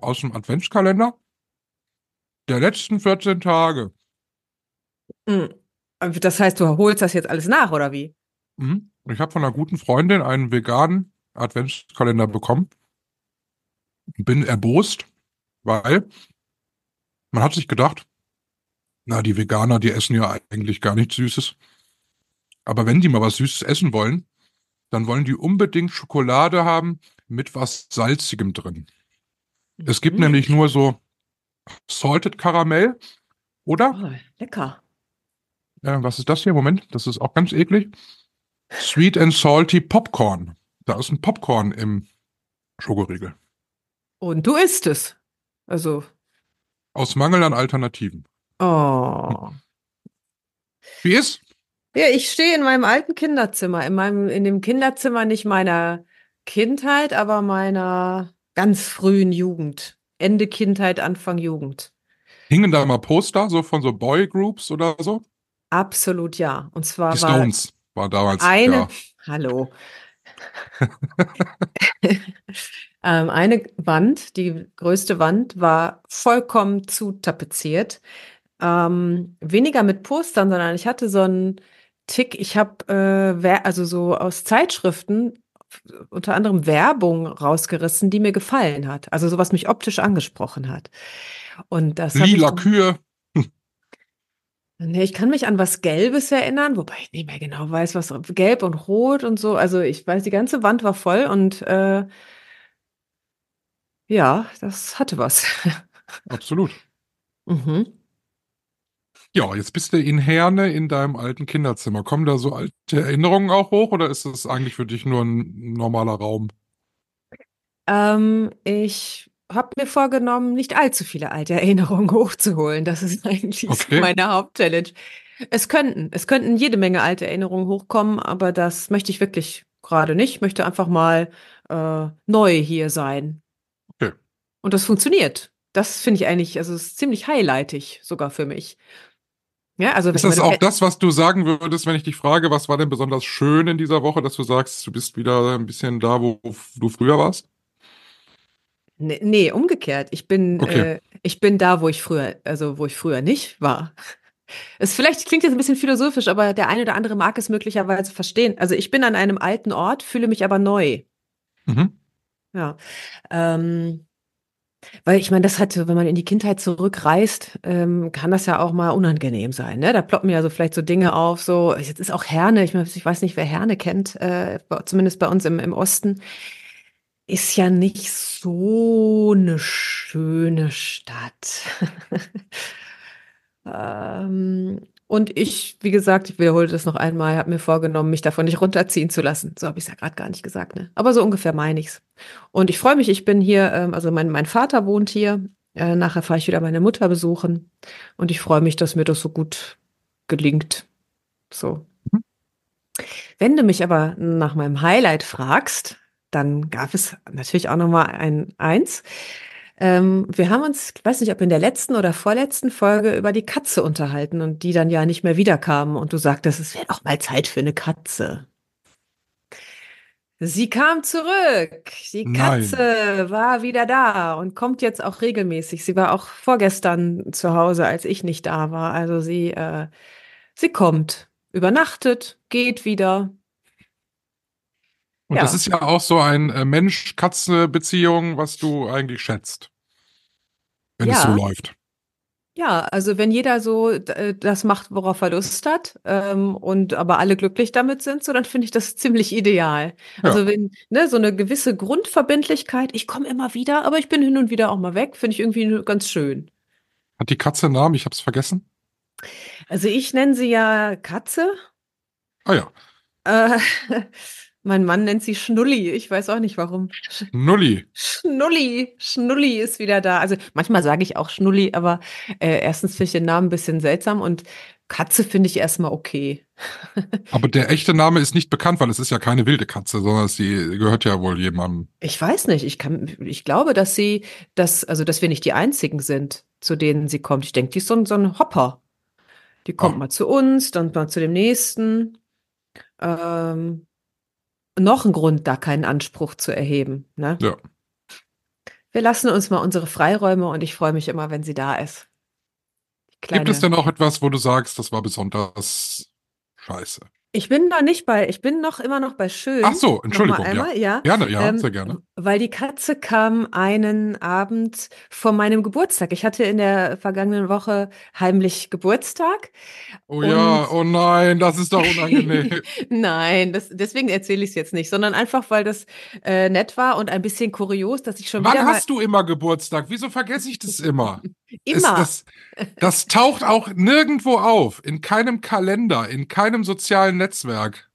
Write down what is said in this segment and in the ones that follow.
aus dem Adventskalender der letzten 14 Tage. Hm. Das heißt, du holst das jetzt alles nach, oder wie? Mhm. Ich habe von einer guten Freundin einen veganen Adventskalender bekommen. Bin erbost, weil man hat sich gedacht, na, die Veganer, die essen ja eigentlich gar nichts Süßes. Aber wenn die mal was Süßes essen wollen, dann wollen die unbedingt Schokolade haben mit was Salzigem drin. Es gibt Mhm. nämlich nur so Salted Karamell, oder? Oh, lecker. Äh, was ist das hier? Moment, das ist auch ganz eklig. Sweet and Salty Popcorn. Da ist ein Popcorn im Schokoriegel. Und du isst es. Also, Aus Mangel an Alternativen. oh. Wie ist? Ja, ich stehe in meinem alten Kinderzimmer, in meinem, in dem Kinderzimmer nicht meiner Kindheit, aber meiner ganz frühen Jugend. Ende Kindheit, Anfang Jugend. Hingen da mal Poster, so von so Boygroups oder so? Absolut ja. Und zwar Die war Stones war damals. eine, Ja. hallo. ähm, eine Wand, die größte Wand, war vollkommen zutapeziert. Ähm, weniger mit Postern, sondern ich hatte so einen Tick, ich habe äh, also so aus Zeitschriften unter anderem Werbung rausgerissen, die mir gefallen hat. Also sowas mich optisch angesprochen hat. Und das Lila Kühe. Nee, ich kann mich an was Gelbes erinnern, wobei ich nicht mehr genau weiß, was Gelb und Rot und so. Also ich weiß, die ganze Wand war voll und äh, ja, das hatte was. Absolut. mhm. Ja, jetzt bist du in Herne in deinem alten Kinderzimmer. Kommen da so alte Erinnerungen auch hoch oder ist das eigentlich für dich nur ein normaler Raum? ähm, ich habe mir vorgenommen, nicht allzu viele alte Erinnerungen hochzuholen. Das ist eigentlich Okay. meine Hauptchallenge. Es könnten, es könnten jede Menge alte Erinnerungen hochkommen, aber das möchte ich wirklich gerade nicht. Ich möchte einfach mal äh, neu hier sein. Okay. Und das funktioniert. Das finde ich eigentlich, also es ist ziemlich highlightig sogar für mich. Ja, also Ist das auch das, was du sagen würdest, wenn ich dich frage, was war denn besonders schön in dieser Woche, dass du sagst, du bist wieder ein bisschen da, wo du früher warst? Nee, nee, umgekehrt. Ich bin, Okay. äh, ich bin da, wo ich früher, also wo ich früher nicht war. Es vielleicht klingt jetzt ein bisschen philosophisch, aber der eine oder andere mag es möglicherweise verstehen. Also ich bin an einem alten Ort, fühle mich aber neu. Mhm. Ja. Ähm, weil ich meine, das hat, wenn man in die Kindheit zurückreist, ähm, kann das ja auch mal unangenehm sein. Ne? Da ploppen ja so vielleicht so Dinge auf, so, jetzt ist auch Herne, ich, mein, ich weiß nicht, wer Herne kennt, äh, zumindest bei uns im, im Osten, ist ja nicht so eine schöne Stadt. ähm, und ich, wie gesagt, ich wiederhole das noch einmal, habe mir vorgenommen, mich davon nicht runterziehen zu lassen. So habe ich es ja gerade gar nicht gesagt, ne? Aber so ungefähr meine ich's. Und ich freue mich, ich bin hier, ähm, also mein, mein Vater wohnt hier. Äh, nachher fahre ich wieder meine Mutter besuchen. Und ich freue mich, dass mir das so gut gelingt. So. Wenn du mich aber nach meinem Highlight fragst, dann gab es natürlich auch noch mal ein eins. Ähm, wir haben uns, ich weiß nicht, ob in der letzten oder vorletzten Folge über die Katze unterhalten und die dann ja nicht mehr wiederkam. Und du sagtest, es wäre doch mal Zeit für eine Katze. Sie kam zurück. Die Nein. Katze war wieder da und kommt jetzt auch regelmäßig. Sie war auch vorgestern zu Hause, als ich nicht da war. Also sie, äh, sie kommt, übernachtet, geht wieder. Und Ja. das ist ja auch so ein äh, Mensch-Katze-Beziehung, was du eigentlich schätzt. Wenn es Ja. so läuft. Ja, also wenn jeder so äh, das macht, worauf er Lust hat, ähm, und aber alle glücklich damit sind, so dann finde ich das ziemlich ideal. Ja. Also wenn, ne, so eine gewisse Grundverbindlichkeit, ich komme immer wieder, aber ich bin hin und wieder auch mal weg, finde ich irgendwie ganz schön. Hat die Katze einen Namen? Ich hab's vergessen. Also ich nenne sie ja Katze. Ah ja. Äh, Mein Mann nennt sie Schnulli. Ich weiß auch nicht warum. Nulli. Schnulli. Schnulli ist wieder da. Also manchmal sage ich auch Schnulli, aber äh, erstens finde ich den Namen ein bisschen seltsam und Katze finde ich erstmal okay. Aber der echte Name ist nicht bekannt, weil es ist ja keine wilde Katze, sondern sie gehört ja wohl jemandem. Ich weiß nicht. Ich kann, ich glaube, dass sie, dass, also dass wir nicht die einzigen sind, zu denen sie kommt. Ich denke, die ist so ein, so ein Hopper. Die kommt Ach. mal zu uns, dann mal zu dem nächsten. Ähm, noch ein Grund, da keinen Anspruch zu erheben. Ne? Ja. Wir lassen uns mal unsere Freiräume und ich freue mich immer, wenn sie da ist. Gibt es denn auch etwas, wo du sagst, das war besonders scheiße? Ich bin noch nicht bei, ich bin noch immer noch bei schön. Ach so, Entschuldigung, mal einmal, ja. Gerne, ja, Ähm, sehr gerne. Weil die Katze kam einen Abend vor meinem Geburtstag. Ich hatte in der vergangenen Woche heimlich Geburtstag. Oh ja, oh nein, das ist doch unangenehm. Nein, das, deswegen erzähle ich es jetzt nicht, sondern einfach, weil das äh, nett war und ein bisschen kurios, dass ich schon Wann hast du immer Geburtstag? Wieso vergesse ich das immer? Immer. das, das taucht auch nirgendwo auf. In keinem Kalender, in keinem sozialen Netzwerk.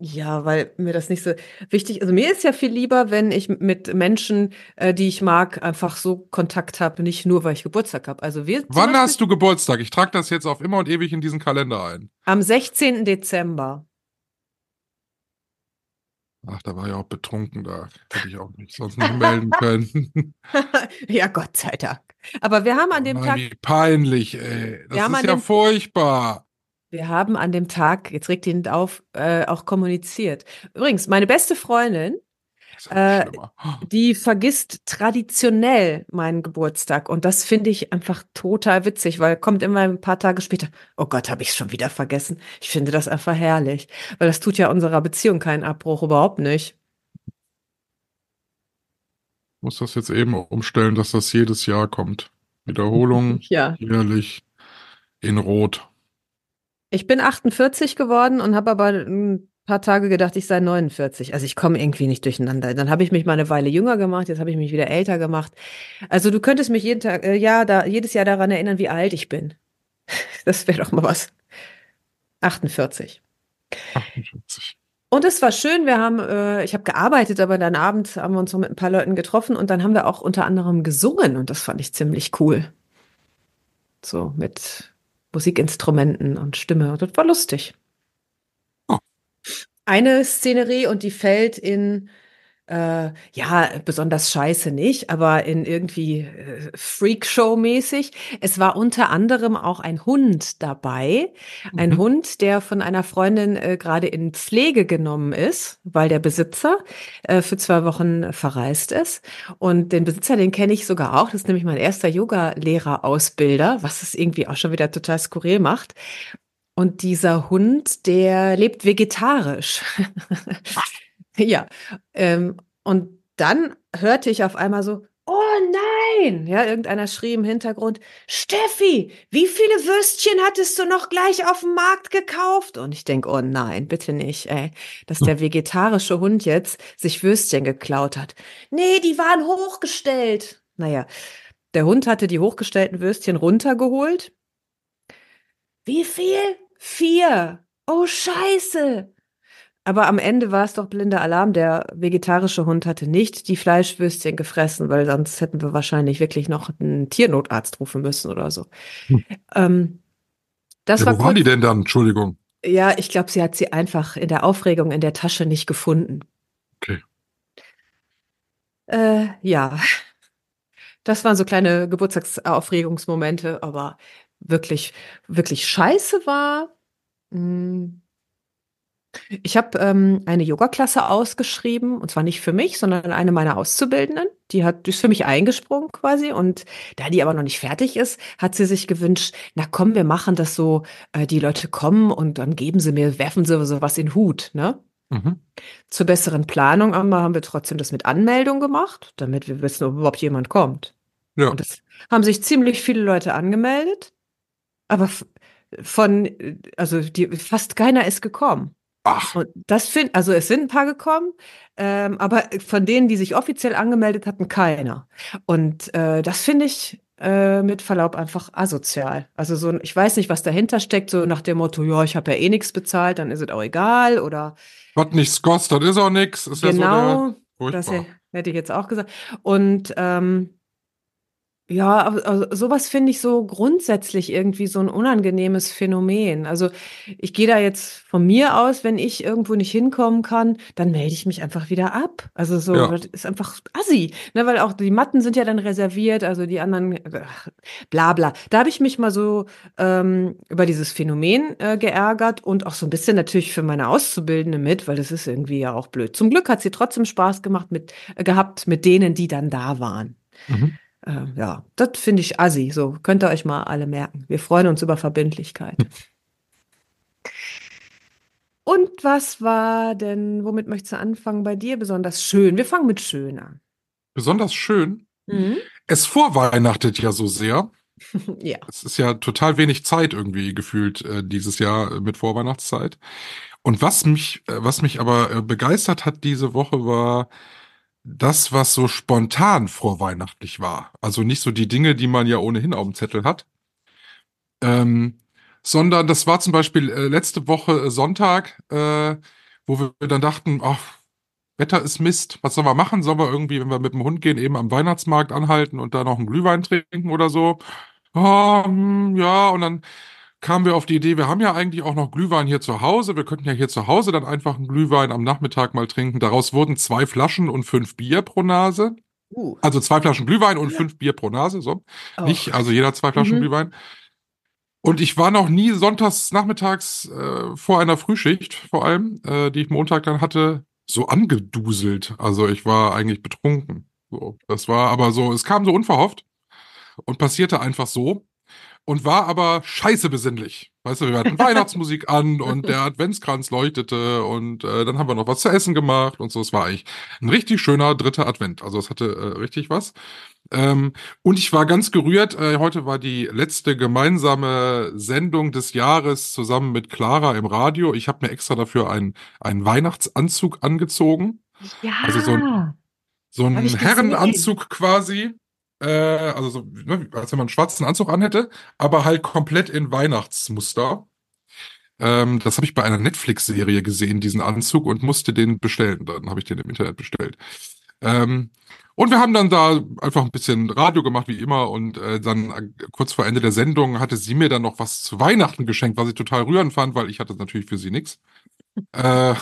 Ja, weil mir das nicht so wichtig Also mir ist ja viel lieber, wenn ich mit Menschen, äh, die ich mag, einfach so Kontakt habe, nicht nur, weil ich Geburtstag habe. Also wir Wann Beispiel hast du Geburtstag? Ich trage das jetzt auf immer und ewig in diesen Kalender ein. am 16. Dezember. Ach, da war ja auch betrunken, da hätte ich auch nicht sonst nicht melden können. Ja, Gott sei Dank. Aber wir haben an dem Nein, Tag, wie peinlich, ey. Das ist ja dem- furchtbar. wir haben an dem Tag, jetzt regt ihn auf, äh, auch kommuniziert. Übrigens, meine beste Freundin, Äh, die vergisst traditionell meinen Geburtstag. Und das finde ich einfach total witzig, weil kommt immer ein paar Tage später, oh Gott, habe ich es schon wieder vergessen. Ich finde das einfach herrlich, weil das tut ja unserer Beziehung keinen Abbruch, überhaupt nicht. Ich muss das jetzt eben umstellen, dass das jedes Jahr kommt. Wiederholung, Ja. jährlich, in Rot. Ich bin 48 geworden und habe aber paar Tage gedacht, ich sei 49. Also ich komme irgendwie nicht durcheinander. Dann habe ich mich mal eine Weile jünger gemacht, jetzt habe ich mich wieder älter gemacht. Also du könntest mich jeden Tag, äh, ja, da, jedes Jahr daran erinnern, wie alt ich bin. Das wäre doch mal was. 48. 48. Und es war schön, wir haben, äh, ich habe gearbeitet, aber dann abends haben wir uns noch mit ein paar Leuten getroffen und dann haben wir auch unter anderem gesungen und das fand ich ziemlich cool. So mit Musikinstrumenten und Stimme. Und das war lustig. Eine Szenerie und die fällt in, äh, ja, besonders scheiße nicht, aber in irgendwie äh, Freakshow-mäßig. Es war unter anderem auch ein Hund dabei. Ein Mhm. Hund, der von einer Freundin äh, gerade in Pflege genommen ist, weil der Besitzer äh, für zwei Wochen verreist ist. Und den Besitzer, den kenne ich sogar auch. Das ist nämlich mein erster Yoga-Lehrer-Ausbilder, was es irgendwie auch schon wieder total skurril macht. Und dieser Hund, der lebt vegetarisch. ja. Ähm, und dann hörte ich auf einmal so, oh nein! Ja, irgendeiner schrie im Hintergrund, Steffi, wie viele Würstchen hattest du noch gleich auf dem Markt gekauft? Und ich denke, oh nein, bitte nicht, ey, dass der vegetarische Hund jetzt sich Würstchen geklaut hat. Nee, die waren hochgestellt. Naja, der Hund hatte die hochgestellten Würstchen runtergeholt. Wie viel? Vier. Oh, scheiße. Aber am Ende war es doch blinder Alarm. Der vegetarische Hund hatte nicht die Fleischwürstchen gefressen, weil sonst hätten wir wahrscheinlich wirklich noch einen Tiernotarzt rufen müssen oder so. Hm. Ähm, das Ja, war wo waren kurz, die denn dann? Entschuldigung. ja, ich glaube, sie hat sie einfach in der Aufregung in der Tasche nicht gefunden. Okay. Äh, ja, das waren so kleine Geburtstagsaufregungsmomente, aber wirklich, wirklich scheiße war. mm, Ich habe ähm, eine Yoga-Klasse ausgeschrieben, und zwar nicht für mich, sondern eine meiner Auszubildenden. Die hat, die ist für mich eingesprungen quasi. Und da die aber noch nicht fertig ist, hat sie sich gewünscht, na komm, wir machen das so, äh, die Leute kommen und dann geben sie mir, werfen sie sowas in den Hut, ne? Mhm. Zur besseren Planung aber haben wir trotzdem das mit Anmeldung gemacht, damit wir wissen, ob überhaupt jemand kommt. Ja. Und es haben sich ziemlich viele Leute angemeldet, aber von, also die, fast keiner ist gekommen. Ach, Und das find, also es sind ein paar gekommen, ähm, aber von denen, die sich offiziell angemeldet hatten, keiner. Und äh, das finde ich äh, mit Verlaub einfach asozial. Also so, ich weiß nicht, was dahinter steckt, so nach dem Motto, ja, ich habe ja eh nichts bezahlt, dann ist es auch egal oder Was nichts kostet, ist auch nichts. Ist ja so genau, der, das hätte ich jetzt auch gesagt. Und ähm, ja, also sowas finde ich so grundsätzlich irgendwie so ein unangenehmes Phänomen. Also ich gehe da jetzt von mir aus, wenn ich irgendwo nicht hinkommen kann, dann melde ich mich einfach wieder ab. Also so, Ja. das ist einfach assi, ne, weil auch die Matten sind ja dann reserviert, also die anderen, ach, bla bla. Da habe ich mich mal so ähm, über dieses Phänomen äh, geärgert und auch so ein bisschen natürlich für meine Auszubildende mit, weil das ist irgendwie ja auch blöd. Zum Glück hat sie trotzdem Spaß gemacht mit, äh, gehabt mit denen, die dann da waren. Mhm. Äh, ja, das finde ich assi. So könnt ihr euch mal alle merken. Wir freuen uns über Verbindlichkeit. Und was war denn, womit möchtest du anfangen bei dir besonders schön? Wir fangen mit schön an. Besonders schön. Mhm. Es vorweihnachtet ja so sehr. Ja. Es ist ja total wenig Zeit irgendwie gefühlt äh, dieses Jahr äh, mit Vorweihnachtszeit. Und was mich, äh, was mich aber äh, begeistert hat diese Woche war das, was so spontan vorweihnachtlich war. Also nicht so die Dinge, die man ja ohnehin auf dem Zettel hat. Ähm, sondern das war zum Beispiel äh, letzte Woche äh, Sonntag, äh, wo wir dann dachten, ach, Wetter ist Mist, was sollen wir machen? Sollen wir irgendwie, wenn wir mit dem Hund gehen, eben am Weihnachtsmarkt anhalten und da noch einen Glühwein trinken oder so? Ah, hm, ja, und dann kamen wir auf die Idee, wir haben ja eigentlich auch noch Glühwein hier zu Hause. Wir könnten ja hier zu Hause dann einfach einen Glühwein am Nachmittag mal trinken. Daraus wurden zwei Flaschen und fünf Bier pro Nase. Uh, Also zwei Flaschen Glühwein und fünf Bier pro Nase, so. auch. Nicht, also jeder zwei Flaschen Mhm. Glühwein. Und ich war noch nie sonntags nachmittags äh, vor einer Frühschicht, vor allem, äh, die ich Montag dann hatte, so angeduselt. Also ich war eigentlich betrunken. So, das war aber so, es kam so unverhofft und passierte einfach so und war aber scheiße besinnlich. Weißt du, wir hatten Weihnachtsmusik an und der Adventskranz leuchtete und äh, dann haben wir noch was zu essen gemacht und so. Es war eigentlich ein richtig schöner dritter Advent. Also es hatte äh, richtig was. Ähm, und ich war ganz gerührt. Äh, heute war die letzte gemeinsame Sendung des Jahres zusammen mit Clara im Radio. Ich habe mir extra dafür einen, einen Weihnachtsanzug angezogen. ja. also so ein- So ein ich gesehen. Herrenanzug quasi. Äh, also so, ne, als wenn man einen schwarzen Anzug anhätte, aber halt komplett in Weihnachtsmuster. Ähm, das habe ich bei einer Netflix-Serie gesehen, diesen Anzug, und musste den bestellen. Dann habe ich den im Internet bestellt. Ähm, und wir haben dann da einfach ein bisschen Radio gemacht, wie immer. Und äh, dann äh, kurz vor Ende der Sendung hatte sie mir dann noch was zu Weihnachten geschenkt, was ich total rührend fand, weil ich hatte natürlich für sie nix. Äh,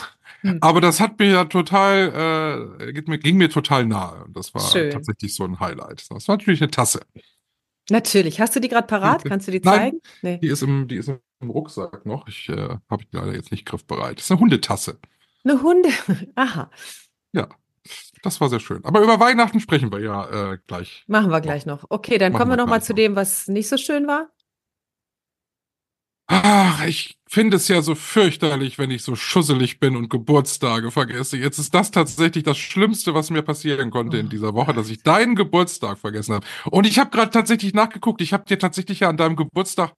Hm. aber das hat mir ja total, äh, ging, mir, ging mir total nahe. Und das war Schön. tatsächlich so ein Highlight. Das war natürlich eine Tasse. Natürlich. Hast du die gerade parat? Kannst du die Nein. zeigen? Nee. Die ist im, die ist im Rucksack noch. Ich äh, habe die leider jetzt nicht griffbereit. Das ist eine Hundetasse. Eine Hunde. Aha. Ja, das war sehr schön. Aber über Weihnachten sprechen wir ja äh, gleich. Machen wir gleich noch. Okay, dann Machen kommen wir wir noch mal gleich zu dem, was nicht so schön war. Ach, ich finde es ja so fürchterlich, wenn ich so schusselig bin und Geburtstage vergesse. Jetzt ist das tatsächlich das Schlimmste, was mir passieren konnte in Oh dieser Woche, dass ich deinen Geburtstag vergessen habe. Und ich habe gerade tatsächlich nachgeguckt. Ich habe dir tatsächlich ja an deinem Geburtstag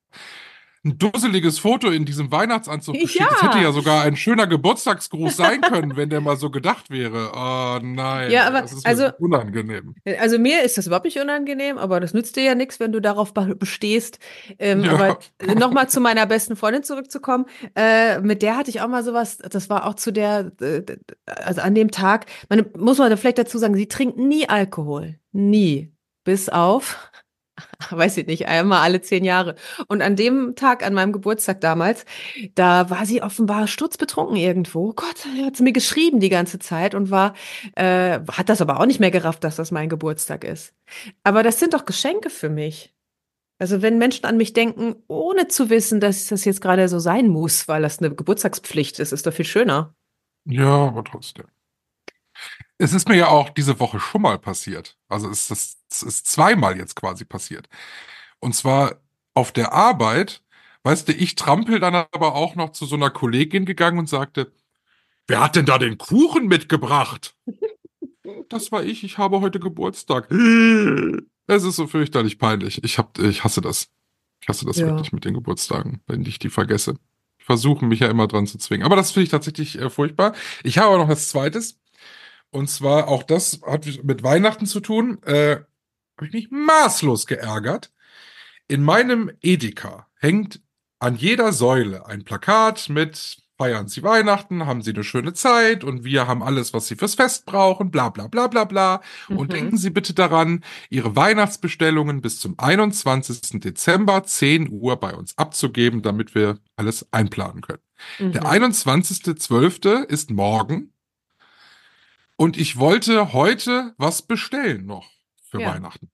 ein dusseliges Foto in diesem Weihnachtsanzug geschickt. Das Ja. hätte ja sogar ein schöner Geburtstagsgruß sein können, wenn der mal so gedacht wäre. Oh nein, Ja, aber das ist mir also- so unangenehm. Also mir ist das überhaupt nicht unangenehm, aber das nützt dir ja nichts, wenn du darauf be- bestehst. Ähm, Ja. Aber nochmal zu meiner besten Freundin zurückzukommen, äh, mit der hatte ich auch mal sowas, das war auch zu der, also an dem Tag, man muss man vielleicht dazu sagen, sie trinkt nie Alkohol. Nie. Bis auf, weiß ich nicht, einmal alle zehn Jahre. Und an dem Tag, an meinem Geburtstag damals, da war sie offenbar sturzbetrunken irgendwo. Oh Gott, hat sie mir geschrieben die ganze Zeit und war, äh, hat das aber auch nicht mehr gerafft, dass das mein Geburtstag ist. Aber das sind doch Geschenke für mich. Also wenn Menschen an mich denken, ohne zu wissen, dass das jetzt gerade so sein muss, weil das eine Geburtstagspflicht ist, ist doch viel schöner. Ja, aber trotzdem. Es ist mir ja auch diese Woche schon mal passiert. Also es ist, es ist zweimal jetzt quasi passiert. Und zwar auf der Arbeit, weißt du, ich trampel dann aber auch noch zu so einer Kollegin gegangen und sagte, wer hat denn da den Kuchen mitgebracht? Das war ich, ich habe heute Geburtstag. Es ist so fürchterlich peinlich. Ich hab, ich hasse das. Ich hasse das Ja. wirklich mit den Geburtstagen, wenn ich die vergesse. Ich versuche mich ja immer dran zu zwingen. Aber das finde ich tatsächlich äh, furchtbar. Ich habe aber noch was Zweites. Und zwar auch das hat mit Weihnachten zu tun. Äh, habe ich mich maßlos geärgert. In meinem Edeka hängt an jeder Säule ein Plakat mit feiern Sie Weihnachten, haben Sie eine schöne Zeit und wir haben alles, was Sie fürs Fest brauchen, bla bla bla bla bla. Und Mhm. denken Sie bitte daran, Ihre Weihnachtsbestellungen bis zum 21. Dezember 10 Uhr bei uns abzugeben, damit wir alles einplanen können. Der Mhm. 21.12. ist morgen. Und ich wollte heute was bestellen noch für Ja. Weihnachten.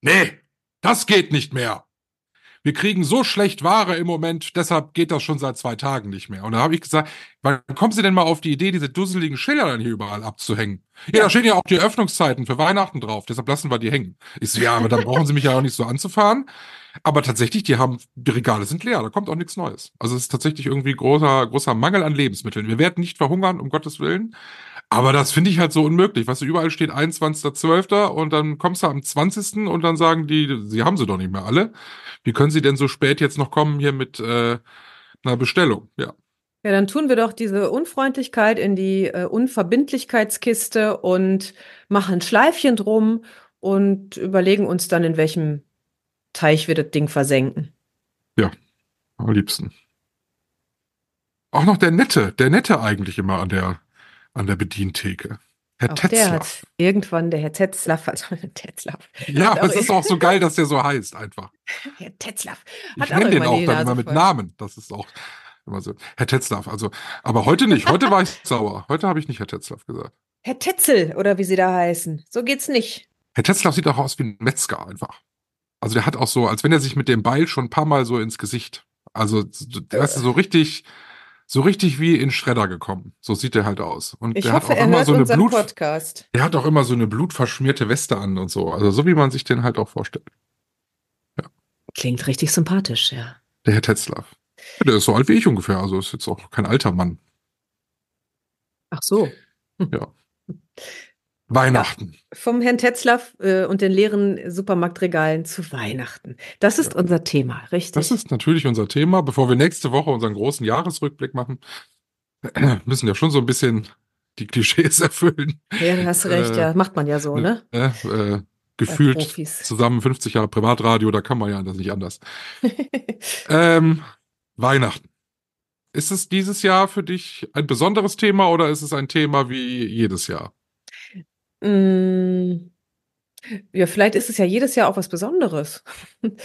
Nee, das geht nicht mehr. Wir kriegen so schlecht Ware im Moment, deshalb geht das schon seit zwei Tagen nicht mehr. Und da habe ich gesagt, wann kommen Sie denn mal auf die Idee, diese dusseligen Schilder dann hier überall abzuhängen? Ja, da stehen ja auch die Öffnungszeiten für Weihnachten drauf, deshalb lassen wir die hängen. Ich so, ja, aber dann brauchen Sie mich ja auch nicht so anzufahren. Aber tatsächlich, die haben, die Regale sind leer, da kommt auch nichts Neues. Also es ist tatsächlich irgendwie großer, großer Mangel an Lebensmitteln. Wir werden nicht verhungern, um Gottes Willen. Aber das finde ich halt so unmöglich. Weißt du, überall steht 21.12. und dann kommst du am 20. und dann sagen die, sie haben sie doch nicht mehr alle. Wie können sie denn so spät jetzt noch kommen hier mit äh, einer Bestellung? Ja. Ja, dann tun wir doch diese Unfreundlichkeit in die äh, Unverbindlichkeitskiste und machen Schleifchen drum und überlegen uns dann, in welchem Teich wir das Ding versenken. Am liebsten. Auch noch der Nette, der Nette eigentlich immer an der, an der Bedientheke. Herr Auch der Tetzler. hat irgendwann, der Herr Tetzlaff hat, Tetzlaff, Ja, aber es ist auch so geil, dass der so heißt einfach. Herr Tetzlaff Ich hat nenne den auch dann immer mit voll. Namen. Das ist auch immer so. Herr Tetzlaff, also, aber heute nicht. Heute war ich sauer. Heute habe ich nicht Herr Tetzlaff gesagt. Herr Tetzel oder wie sie da heißen. So geht's nicht. Herr Tetzlaff sieht auch aus wie ein Metzger einfach. Also der hat auch so, als wenn er sich mit dem Beil schon ein paar Mal so ins Gesicht. Also, der ist so richtig, so richtig wie in Schredder gekommen. So sieht er halt aus. Und Ich der hoffe, hat auch er immer so eine Blut, Podcast. der hat auch immer so eine blutverschmierte Weste an und so. Also so wie man sich den halt auch vorstellt. Klingt richtig sympathisch, ja. Der Herr Tetzlaff. Ja, der ist so alt wie ich ungefähr. Also ist jetzt auch kein alter Mann. Ach so. Weihnachten. Vom Herrn Tetzlaff äh, und den leeren Supermarktregalen zu Weihnachten. Das ist unser Thema, richtig? Das ist natürlich unser Thema. Bevor wir nächste Woche unseren großen Jahresrückblick machen, müssen ja schon so ein bisschen die Klischees erfüllen. ja, du hast recht, äh, ja, macht man ja so, ne? Äh, äh, Bei gefühlt zusammen 50 Jahre Privatradio, da kann man ja das nicht anders. Ähm, Weihnachten. Ist es dieses Jahr für dich ein besonderes Thema oder ist es ein Thema wie jedes Jahr? Mm, Ja, vielleicht ist es ja jedes Jahr auch was Besonderes.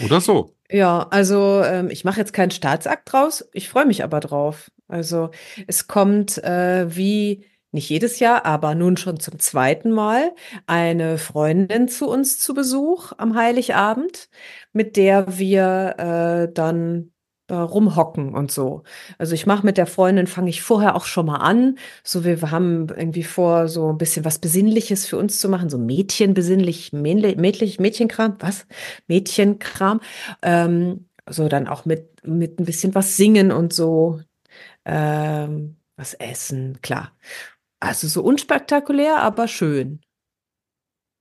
Oder so? Ja, also ähm, ich mache jetzt keinen Staatsakt draus, ich freue mich aber drauf. Also es kommt äh, wie nicht jedes Jahr, aber nun schon zum zweiten Mal eine Freundin zu uns zu Besuch am Heiligabend, mit der wir äh, dann äh, rumhocken und so. Also ich mache mit der Freundin, fange ich vorher auch schon mal an. So wir, haben irgendwie vor, so ein bisschen was Besinnliches für uns zu machen, so Mädchenbesinnlich, Mädlich, Mädchenkram, was? Mädchenkram. Ähm, so dann auch mit, mit ein bisschen was singen und so. Ähm, was essen, klar. Also so unspektakulär, aber schön.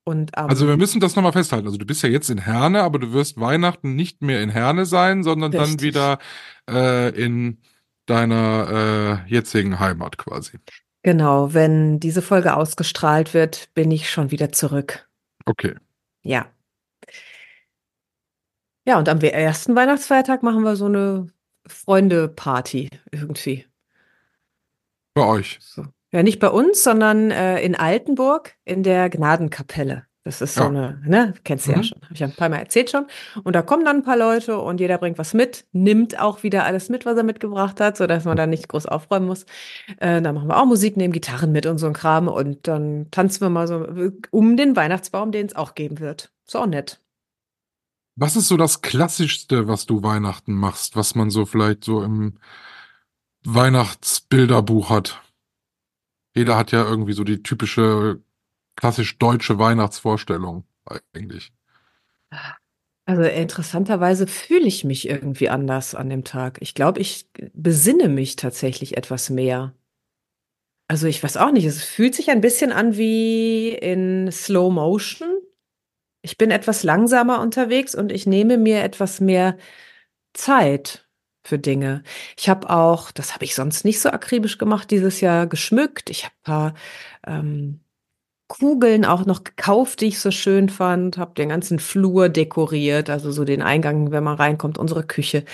Und am Also wir müssen das nochmal festhalten. Also du bist ja jetzt in Herne, aber du wirst Weihnachten nicht mehr in Herne sein, sondern dann Richtig. wieder äh, in deiner äh, jetzigen Heimat quasi. genau, wenn diese Folge ausgestrahlt wird, bin ich schon wieder zurück. Okay. Ja. Ja, und am ersten Weihnachtsfeiertag machen wir so eine Freunde-Party irgendwie. Bei euch. So. Ja, nicht bei uns, sondern äh, in Altenburg in der Gnadenkapelle. Das ist so Ja. eine, ne, kennst du ja Mhm. schon, habe ich ja ein paar Mal erzählt schon. Und da kommen dann ein paar Leute und jeder bringt was mit, nimmt auch wieder alles mit, was er mitgebracht hat, sodass man da nicht groß aufräumen muss. Äh, dann machen wir auch Musik, nehmen Gitarren mit und so ein Kram und dann tanzen wir mal so um den Weihnachtsbaum, den es auch geben wird. Ist auch nett. Was ist so das Klassischste, was du Weihnachten machst, was man so vielleicht so im Weihnachtsbilderbuch hat? Jeder hat ja irgendwie so die typische klassisch deutsche Weihnachtsvorstellung eigentlich. Also interessanterweise fühle ich mich irgendwie anders an dem Tag. Ich glaube, ich besinne mich tatsächlich etwas mehr. Also ich weiß auch nicht, es fühlt sich ein bisschen an wie in Slow Motion. Ich bin etwas langsamer unterwegs und ich nehme mir etwas mehr Zeit für Dinge. Ich habe auch, das habe ich sonst nicht so akribisch gemacht, dieses Jahr geschmückt. Ich habe ein paar ähm, Kugeln auch noch gekauft, die ich so schön fand, habe den ganzen Flur dekoriert, also so den Eingang, wenn man reinkommt, unsere Küche,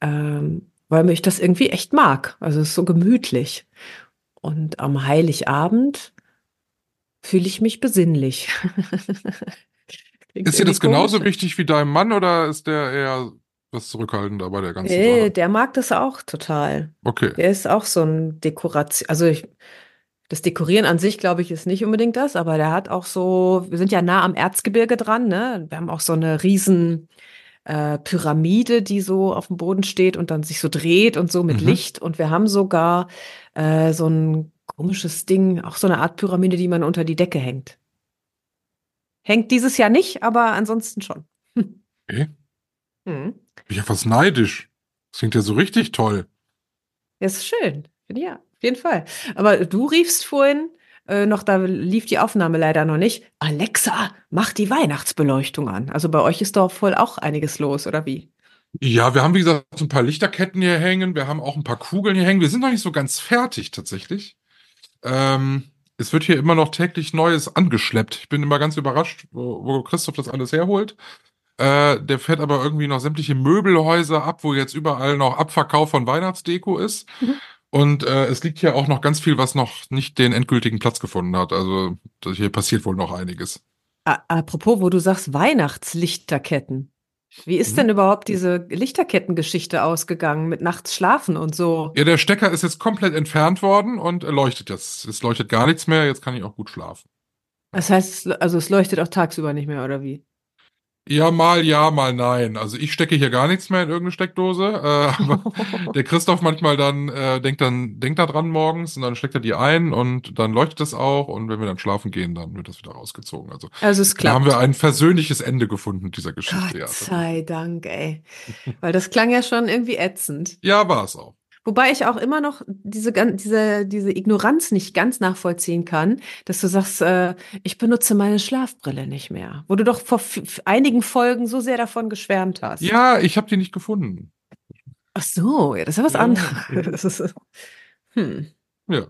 ähm, weil ich das irgendwie echt mag. Also es ist so gemütlich. Und am Heiligabend fühle ich mich besinnlich. ist dir das genauso wichtig wie deinem Mann oder ist der eher was zurückhaltender bei der ganzen nee, Sache? Der mag das auch total. Okay. Der ist auch so ein Dekoration, also ich, das Dekorieren an sich, glaube ich, ist nicht unbedingt das, aber der hat auch so, wir sind ja nah am Erzgebirge dran, ne? Wir haben auch so eine riesen äh, Pyramide, die so auf dem Boden steht und dann sich so dreht und so mit Mhm. Licht. Und wir haben sogar äh, so ein komisches Ding, auch so eine Art Pyramide, die man unter die Decke hängt. Hängt dieses Jahr nicht, aber ansonsten schon. Okay. Hm. Bin ich etwas neidisch. Das klingt ja so richtig toll. Das ist schön. Ja, auf jeden Fall. Aber du riefst vorhin äh, noch, da lief die Aufnahme leider noch nicht. Alexa, mach die Weihnachtsbeleuchtung an. Also bei euch ist doch voll auch einiges los, oder wie? Ja, wir haben, wie gesagt, so ein paar Lichterketten hier hängen. Wir haben auch ein paar Kugeln hier hängen. Wir sind noch nicht so ganz fertig, tatsächlich. Ähm, es wird hier immer noch täglich Neues angeschleppt. Ich bin immer ganz überrascht, wo, wo Christoph das alles herholt. Äh, der fährt aber irgendwie noch sämtliche Möbelhäuser ab, wo jetzt überall noch Abverkauf von Weihnachtsdeko ist. Mhm. Und äh, es liegt hier auch noch ganz viel, was noch nicht den endgültigen Platz gefunden hat. Also hier passiert wohl noch einiges. A apropos, wo du sagst Weihnachtslichterketten. Wie ist Mhm. denn überhaupt diese Lichterkettengeschichte ausgegangen mit nachts schlafen und so? Ja, der Stecker ist jetzt komplett entfernt worden und er leuchtet jetzt. Es leuchtet gar nichts mehr. Jetzt kann ich auch gut schlafen. Das heißt, also es leuchtet auch tagsüber nicht mehr, oder wie? Ja, mal ja, mal nein. Also ich stecke hier gar nichts mehr in irgendeine Steckdose. Äh, aber der Christoph manchmal dann äh, denkt dann denkt da dran morgens und dann steckt er die ein und dann leuchtet es auch und wenn wir dann schlafen gehen, dann wird das wieder rausgezogen. Also Also es da haben klappt. wir ein versöhnliches Ende gefunden dieser Geschichte. Ja, Gott sei Dank, ey. Weil das klang ja schon irgendwie ätzend. ja war es auch. Wobei ich auch immer noch diese, diese, diese Ignoranz nicht ganz nachvollziehen kann, dass du sagst, äh, ich benutze meine Schlafbrille nicht mehr. Wo du doch vor einigen Folgen so sehr davon geschwärmt hast. Ja, ich habe die nicht gefunden. Ach so, ja, das ist ja was Ja. anderes. Ist, hm. Ja.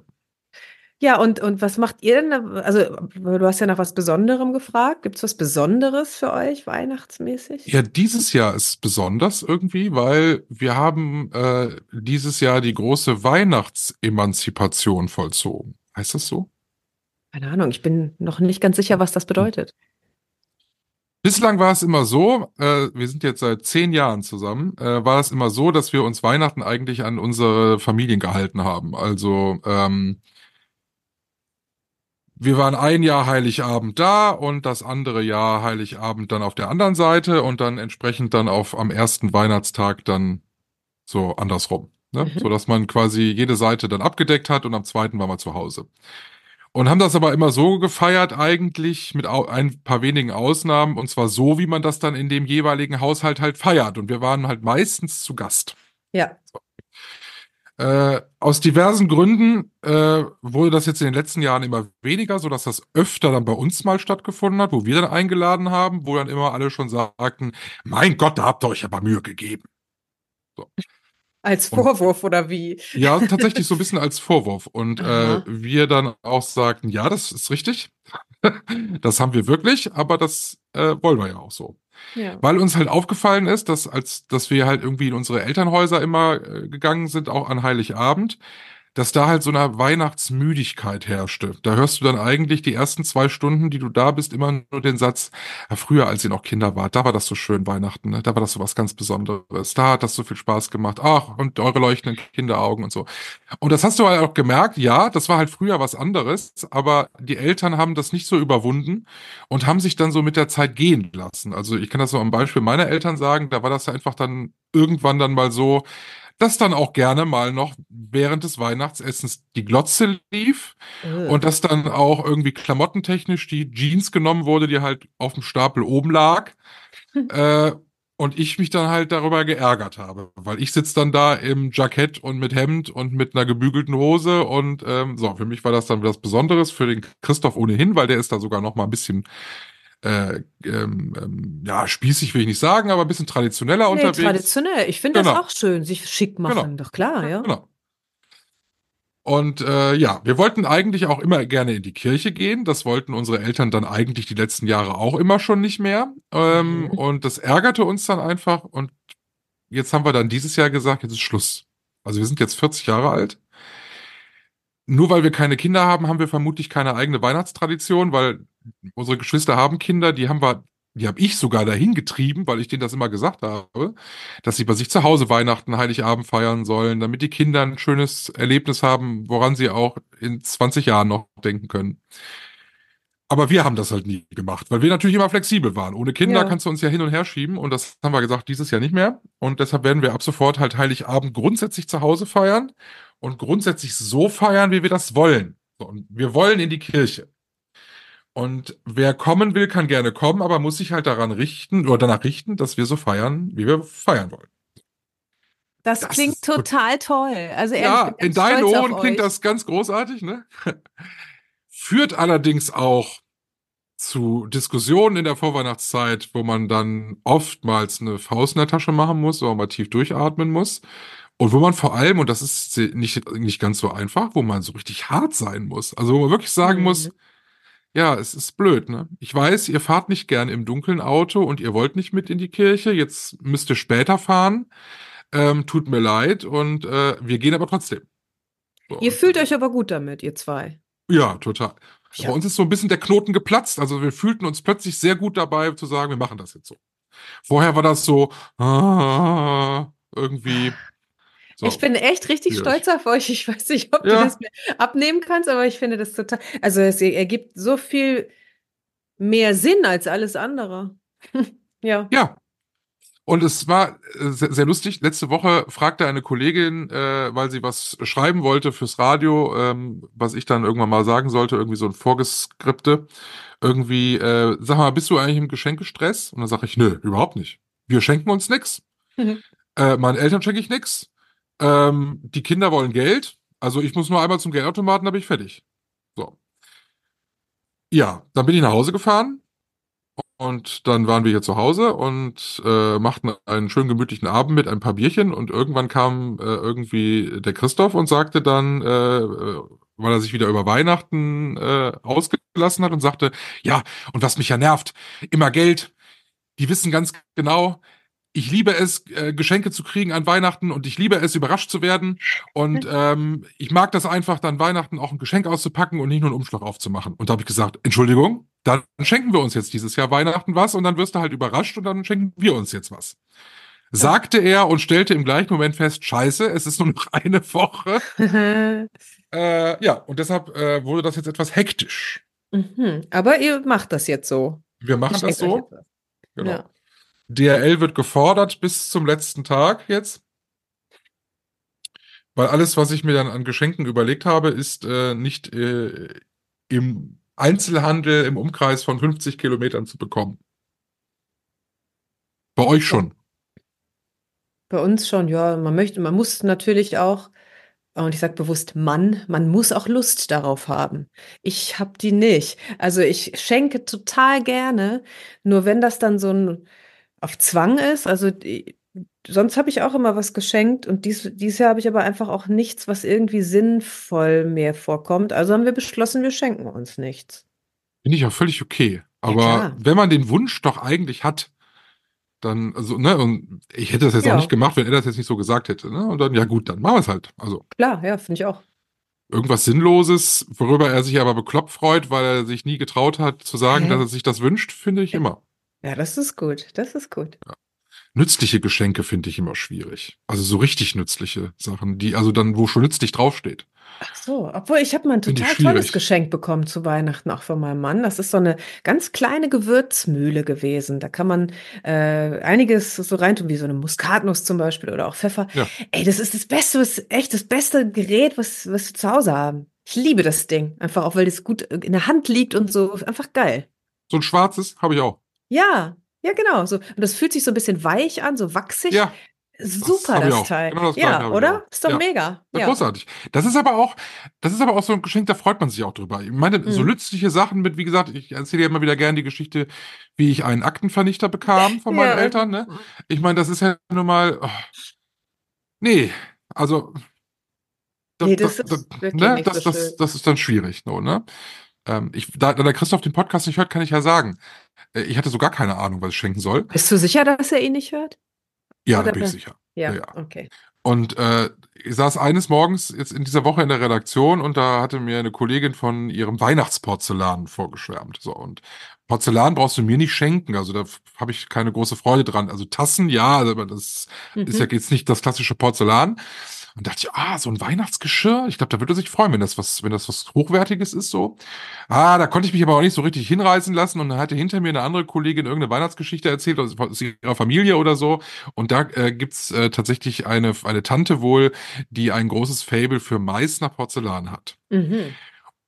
Ja, und, und was macht ihr denn? da- Also, du hast ja nach was Besonderem gefragt. Gibt es was Besonderes für euch, weihnachtsmäßig? Ja, dieses Jahr ist besonders irgendwie, weil wir haben äh, dieses Jahr die große Weihnachtsemanzipation vollzogen. Heißt das so? Keine Ahnung, ich bin noch nicht ganz sicher, was das bedeutet. Bislang war es immer so, äh, wir sind jetzt seit zehn Jahren zusammen, äh, war es immer so, dass wir uns Weihnachten eigentlich an unsere Familien gehalten haben. Also ähm, wir waren ein Jahr Heiligabend da und das andere Jahr Heiligabend dann auf der anderen Seite und dann entsprechend dann auf am ersten Weihnachtstag dann so andersrum. Ne? Mhm. So dass man quasi jede Seite dann abgedeckt hat und am zweiten war man zu Hause. Und haben das aber immer so gefeiert eigentlich mit ein paar wenigen Ausnahmen und zwar so, wie man das dann in dem jeweiligen Haushalt halt feiert. Und wir waren halt meistens zu Gast. Ja. Äh, aus diversen Gründen äh, wurde das jetzt in den letzten Jahren immer weniger, so dass das öfter dann bei uns mal stattgefunden hat, wo wir dann eingeladen haben, wo dann immer alle schon sagten, mein Gott, da habt ihr euch aber Mühe gegeben. Als Und- Vorwurf oder wie? Ja, tatsächlich so ein bisschen als Vorwurf. Und äh, wir dann auch sagten, ja, das ist richtig. das haben wir wirklich, aber das äh, wollen wir ja auch so. Ja. Weil uns halt aufgefallen ist, dass als dass wir halt irgendwie in unsere Elternhäuser immer äh, gegangen sind, auch an Heiligabend, dass da halt so eine Weihnachtsmüdigkeit herrschte. Da hörst du dann eigentlich die ersten zwei Stunden, die du da bist, immer nur den Satz, ja, früher, als ihr noch Kinder wart, da war das so schön Weihnachten, ne? da war das so was ganz Besonderes, da hat das so viel Spaß gemacht, ach, und eure leuchtenden Kinderaugen und so. Und das hast du halt auch gemerkt, ja, das war halt früher was anderes, aber die Eltern haben das nicht so überwunden und haben sich dann so mit der Zeit gehen lassen. Also ich kann das so am Beispiel meiner Eltern sagen, da war das ja einfach dann irgendwann dann mal so, dass dann auch gerne mal noch während des Weihnachtsessens die Glotze lief Äh. und dass dann auch irgendwie klamottentechnisch die Jeans genommen wurde, die halt auf dem Stapel oben lag. äh, und ich mich dann halt darüber geärgert habe, weil ich sitze dann da im Jackett und mit Hemd und mit einer gebügelten Hose und ähm, so, für mich war das dann was Besonderes, für den Christoph ohnehin, weil der ist da sogar noch mal ein bisschen äh, ähm, ähm, ja, spießig will ich nicht sagen, aber ein bisschen traditioneller Nee, unterwegs. traditionell. Ich finde Genau. das auch schön, sich schick machen. Genau. Doch klar, ja. Genau. Und äh, ja, wir wollten eigentlich auch immer gerne in die Kirche gehen. Das wollten unsere Eltern dann eigentlich die letzten Jahre auch immer schon nicht mehr. Ähm, Mhm. Und das ärgerte uns dann einfach. Und jetzt haben wir dann dieses Jahr gesagt, jetzt ist Schluss. Also wir sind jetzt 40 Jahre alt. Nur weil wir keine Kinder haben, haben wir vermutlich keine eigene Weihnachtstradition, weil unsere Geschwister haben Kinder, die haben wir, die habe ich sogar dahin getrieben, weil ich denen das immer gesagt habe, dass sie bei sich zu Hause Weihnachten, Heiligabend feiern sollen, damit die Kinder ein schönes Erlebnis haben, woran sie auch in 20 Jahren noch denken können. Aber wir haben das halt nie gemacht, weil wir natürlich immer flexibel waren. Ohne Kinder Ja. kannst du uns ja hin und her schieben und das haben wir gesagt, dieses Jahr nicht mehr. Und deshalb werden wir ab sofort halt Heiligabend grundsätzlich zu Hause feiern und grundsätzlich so feiern, wie wir das wollen. Und wir wollen in die Kirche. Und wer kommen will, kann gerne kommen, aber muss sich halt daran richten oder danach richten, dass wir so feiern, wie wir feiern wollen. Das, Das klingt total toll. Also ehrlich, ja, in deinen Ohren klingt das ganz großartig, ne? Führt allerdings auch zu Diskussionen in der Vorweihnachtszeit, wo man dann oftmals eine Faust in der Tasche machen muss, man mal tief durchatmen muss. Und wo man vor allem, und das ist nicht, nicht ganz so einfach, wo man so richtig hart sein muss. Also wo man wirklich sagen Mhm. muss, ja, es ist blöd, ne? Ich weiß, ihr fahrt nicht gern im dunklen Auto und ihr wollt nicht mit in die Kirche, jetzt müsst ihr später fahren. Ähm, tut mir leid und äh, wir gehen aber trotzdem. So, Ihr fühlt euch aber gut damit, ihr zwei. Ja, total. Ja. Bei uns ist so ein bisschen der Knoten geplatzt. Also wir fühlten uns plötzlich sehr gut dabei zu sagen, wir machen das jetzt so. Vorher war das so ah, irgendwie. So. Ich bin echt richtig schwierig. stolz auf euch. Ich weiß nicht, ob Ja. du das mir abnehmen kannst, aber ich finde das total. Also es ergibt so viel mehr Sinn als alles andere. ja. Ja. Und es war äh, sehr, sehr lustig. Letzte Woche fragte eine Kollegin, äh, weil sie was schreiben wollte fürs Radio, ähm, was ich dann irgendwann mal sagen sollte, irgendwie so ein Vorgeskripte. Irgendwie, äh, sag mal, bist du eigentlich im Geschenkestress? Und dann sage ich, nö, überhaupt nicht. Wir schenken uns nix. Mhm. Äh, meinen Eltern schenke ich nix. Ähm, die Kinder wollen Geld. Also ich muss nur einmal zum Geldautomaten, dann bin ich fertig. So. Ja, dann bin ich nach Hause gefahren. Und dann waren wir hier zu Hause und äh, machten einen schönen gemütlichen Abend mit ein paar Bierchen und irgendwann kam äh, irgendwie der Christoph und sagte dann, äh, äh, weil er sich wieder über Weihnachten äh, ausgelassen hat und sagte, ja, und was mich ja nervt, immer Geld, die wissen ganz genau, ich liebe es, äh, Geschenke zu kriegen an Weihnachten und ich liebe es, überrascht zu werden. Und ähm, ich mag das einfach, dann Weihnachten auch ein Geschenk auszupacken und nicht nur einen Umschlag aufzumachen. Und da habe ich gesagt, Entschuldigung, dann schenken wir uns jetzt dieses Jahr Weihnachten was und dann wirst du halt überrascht und dann schenken wir uns jetzt was. Sagte er und stellte im gleichen Moment fest, scheiße, es ist nur noch eine Woche. Äh, ja, und deshalb äh, wurde das jetzt etwas hektisch. mhm. Aber ihr macht das jetzt so. Wir machen das so. Genau. Ja. DRL wird gefordert bis zum letzten Tag jetzt. Weil alles, was ich mir dann an Geschenken überlegt habe, ist äh, nicht äh, im Einzelhandel im Umkreis von 50 Kilometern zu bekommen. Bei euch schon. Bei uns schon, ja. Man möchte, man muss natürlich auch, und ich sage bewusst Mann, man muss auch Lust darauf haben. Ich habe die nicht. Also ich schenke total gerne, nur wenn das dann so ein auf Zwang ist, also die, sonst habe ich auch immer was geschenkt und dies, dieses Jahr habe ich aber einfach auch nichts, was irgendwie sinnvoll mehr vorkommt. Also haben wir beschlossen, wir schenken uns nichts. Finde ich auch völlig okay. Aber klar. wenn man den Wunsch doch eigentlich hat, dann, also, ne, und ich hätte das jetzt Ja. auch nicht gemacht, wenn er das jetzt nicht so gesagt hätte, ne? Und dann, ja gut, dann machen wir es halt. Also. Klar, ja, finde ich auch. irgendwas Sinnloses, worüber er sich aber bekloppt freut, weil er sich nie getraut hat zu sagen, Hä? dass er sich das wünscht, finde ich immer. Ja, das ist gut. Das ist gut. Nützliche Geschenke finde ich immer schwierig. Also so richtig nützliche Sachen, die also dann, wo schon nützlich draufsteht. Ach so, obwohl ich habe mal ein total tolles. Geschenk bekommen zu Weihnachten, auch von meinem Mann. Das ist so eine ganz kleine Gewürzmühle gewesen. Da kann man äh, einiges so reintun, wie so eine Muskatnuss zum Beispiel oder auch Pfeffer. Ja. Ey, das ist das Beste, was, echt das beste Gerät, was, was wir zu Hause haben. Ich liebe das Ding. Einfach auch, weil das gut in der Hand liegt und so. Einfach geil. So ein schwarzes habe ich auch. Ja, ja, genau. So. Und das fühlt sich so ein bisschen weich an, so wachsig. Ja, Super, das auch. Teil. Genau das ja, oder? Ist doch Ja. mega. ja. Großartig. Das ist aber auch, das ist aber auch so ein Geschenk, da freut man sich auch drüber. Ich meine, so Mhm. nützliche Sachen mit, wie gesagt, ich erzähle ja immer wieder gerne die Geschichte, wie ich einen Aktenvernichter bekam von meinen Ja. Eltern, ne? Ich meine, das ist ja nun mal, oh, nee, also Nee, das ist ne, das, so das, schön. das ist dann schwierig, no, ne? Ähm, ich, da, da der Christoph den Podcast nicht hört, kann ich ja sagen. Äh, Ich hatte so gar keine Ahnung, was ich schenken soll. Bist du sicher, dass er ihn nicht hört? Ja, Oder da bin ich sicher. Ja, Ja, okay. Und äh, ich saß eines Morgens jetzt in dieser Woche in der Redaktion und da hatte mir eine Kollegin von ihrem Weihnachtsporzellan vorgeschwärmt. So und Porzellan brauchst du mir nicht schenken, also da habe ich keine große Freude dran. Also Tassen, ja, aber das ist ja Mhm. jetzt nicht das klassische Porzellan. Und dachte ich, ah, so ein Weihnachtsgeschirr, ich glaube, da würde er sich freuen, wenn das was, wenn das was Hochwertiges ist so. Ah, da konnte ich mich aber auch nicht so richtig hinreißen lassen und dann hatte hinter mir eine andere Kollegin irgendeine Weihnachtsgeschichte erzählt aus, ihrer Familie oder so. Und da äh, gibt's äh, tatsächlich eine, eine Tante wohl, die ein großes Fable für Meißner Porzellan hat. Mhm.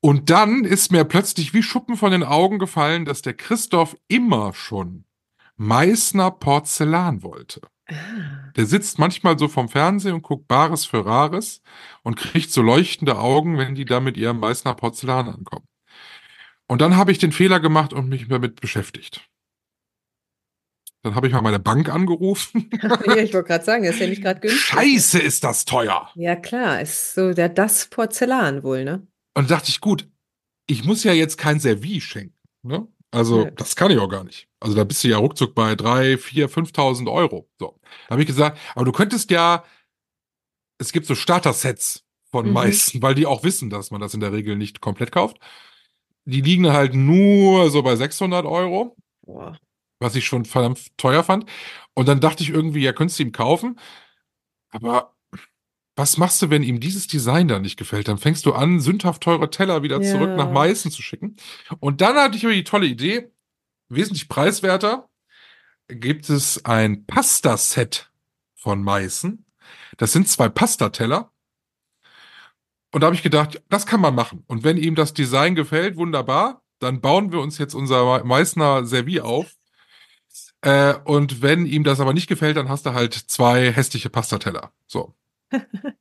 Und dann ist mir plötzlich wie Schuppen von den Augen gefallen, dass der Christoph immer schon Meißner Porzellan wollte. Ah. Der sitzt manchmal so vom Fernsehen und guckt Bares für Rares und kriegt so leuchtende Augen, wenn die da mit ihrem Meißner Porzellan ankommen. Und dann habe ich den Fehler gemacht und mich damit beschäftigt. Dann habe ich mal meine Bank angerufen. ja, ich wollte gerade sagen, das ist ja nicht gerade günstig. Scheiße, ist das teuer. Ja, klar, ist so der, das Porzellan wohl, ne? Und da dachte ich, gut, ich muss ja jetzt kein Service schenken. Ne? Also, Ja. das kann ich auch gar nicht. Also, da bist du ja ruckzuck bei drei, vier, 5.000 Euro. So. Da habe ich gesagt, aber du könntest ja, es gibt so Starter-Sets von Mhm. Meißen, weil die auch wissen, dass man das in der Regel nicht komplett kauft. Die liegen halt nur so bei 600 Euro, Boah. was ich schon verdammt teuer fand. Und dann dachte ich irgendwie, ja, könntest du ihm kaufen. Aber was machst du, wenn ihm dieses Design da nicht gefällt? Dann fängst du an, sündhaft teure Teller wieder Ja. zurück nach Meißen zu schicken. Und dann hatte ich aber die tolle Idee, wesentlich preiswerter, gibt es ein Pasta-Set von Meißen. Das sind zwei Pastateller. Und da habe ich gedacht, das kann man machen. Und wenn ihm das Design gefällt, wunderbar, dann bauen wir uns jetzt unser Meißner Servier auf. Äh, und wenn ihm das aber nicht gefällt, dann hast du halt zwei hässliche Pastateller. So.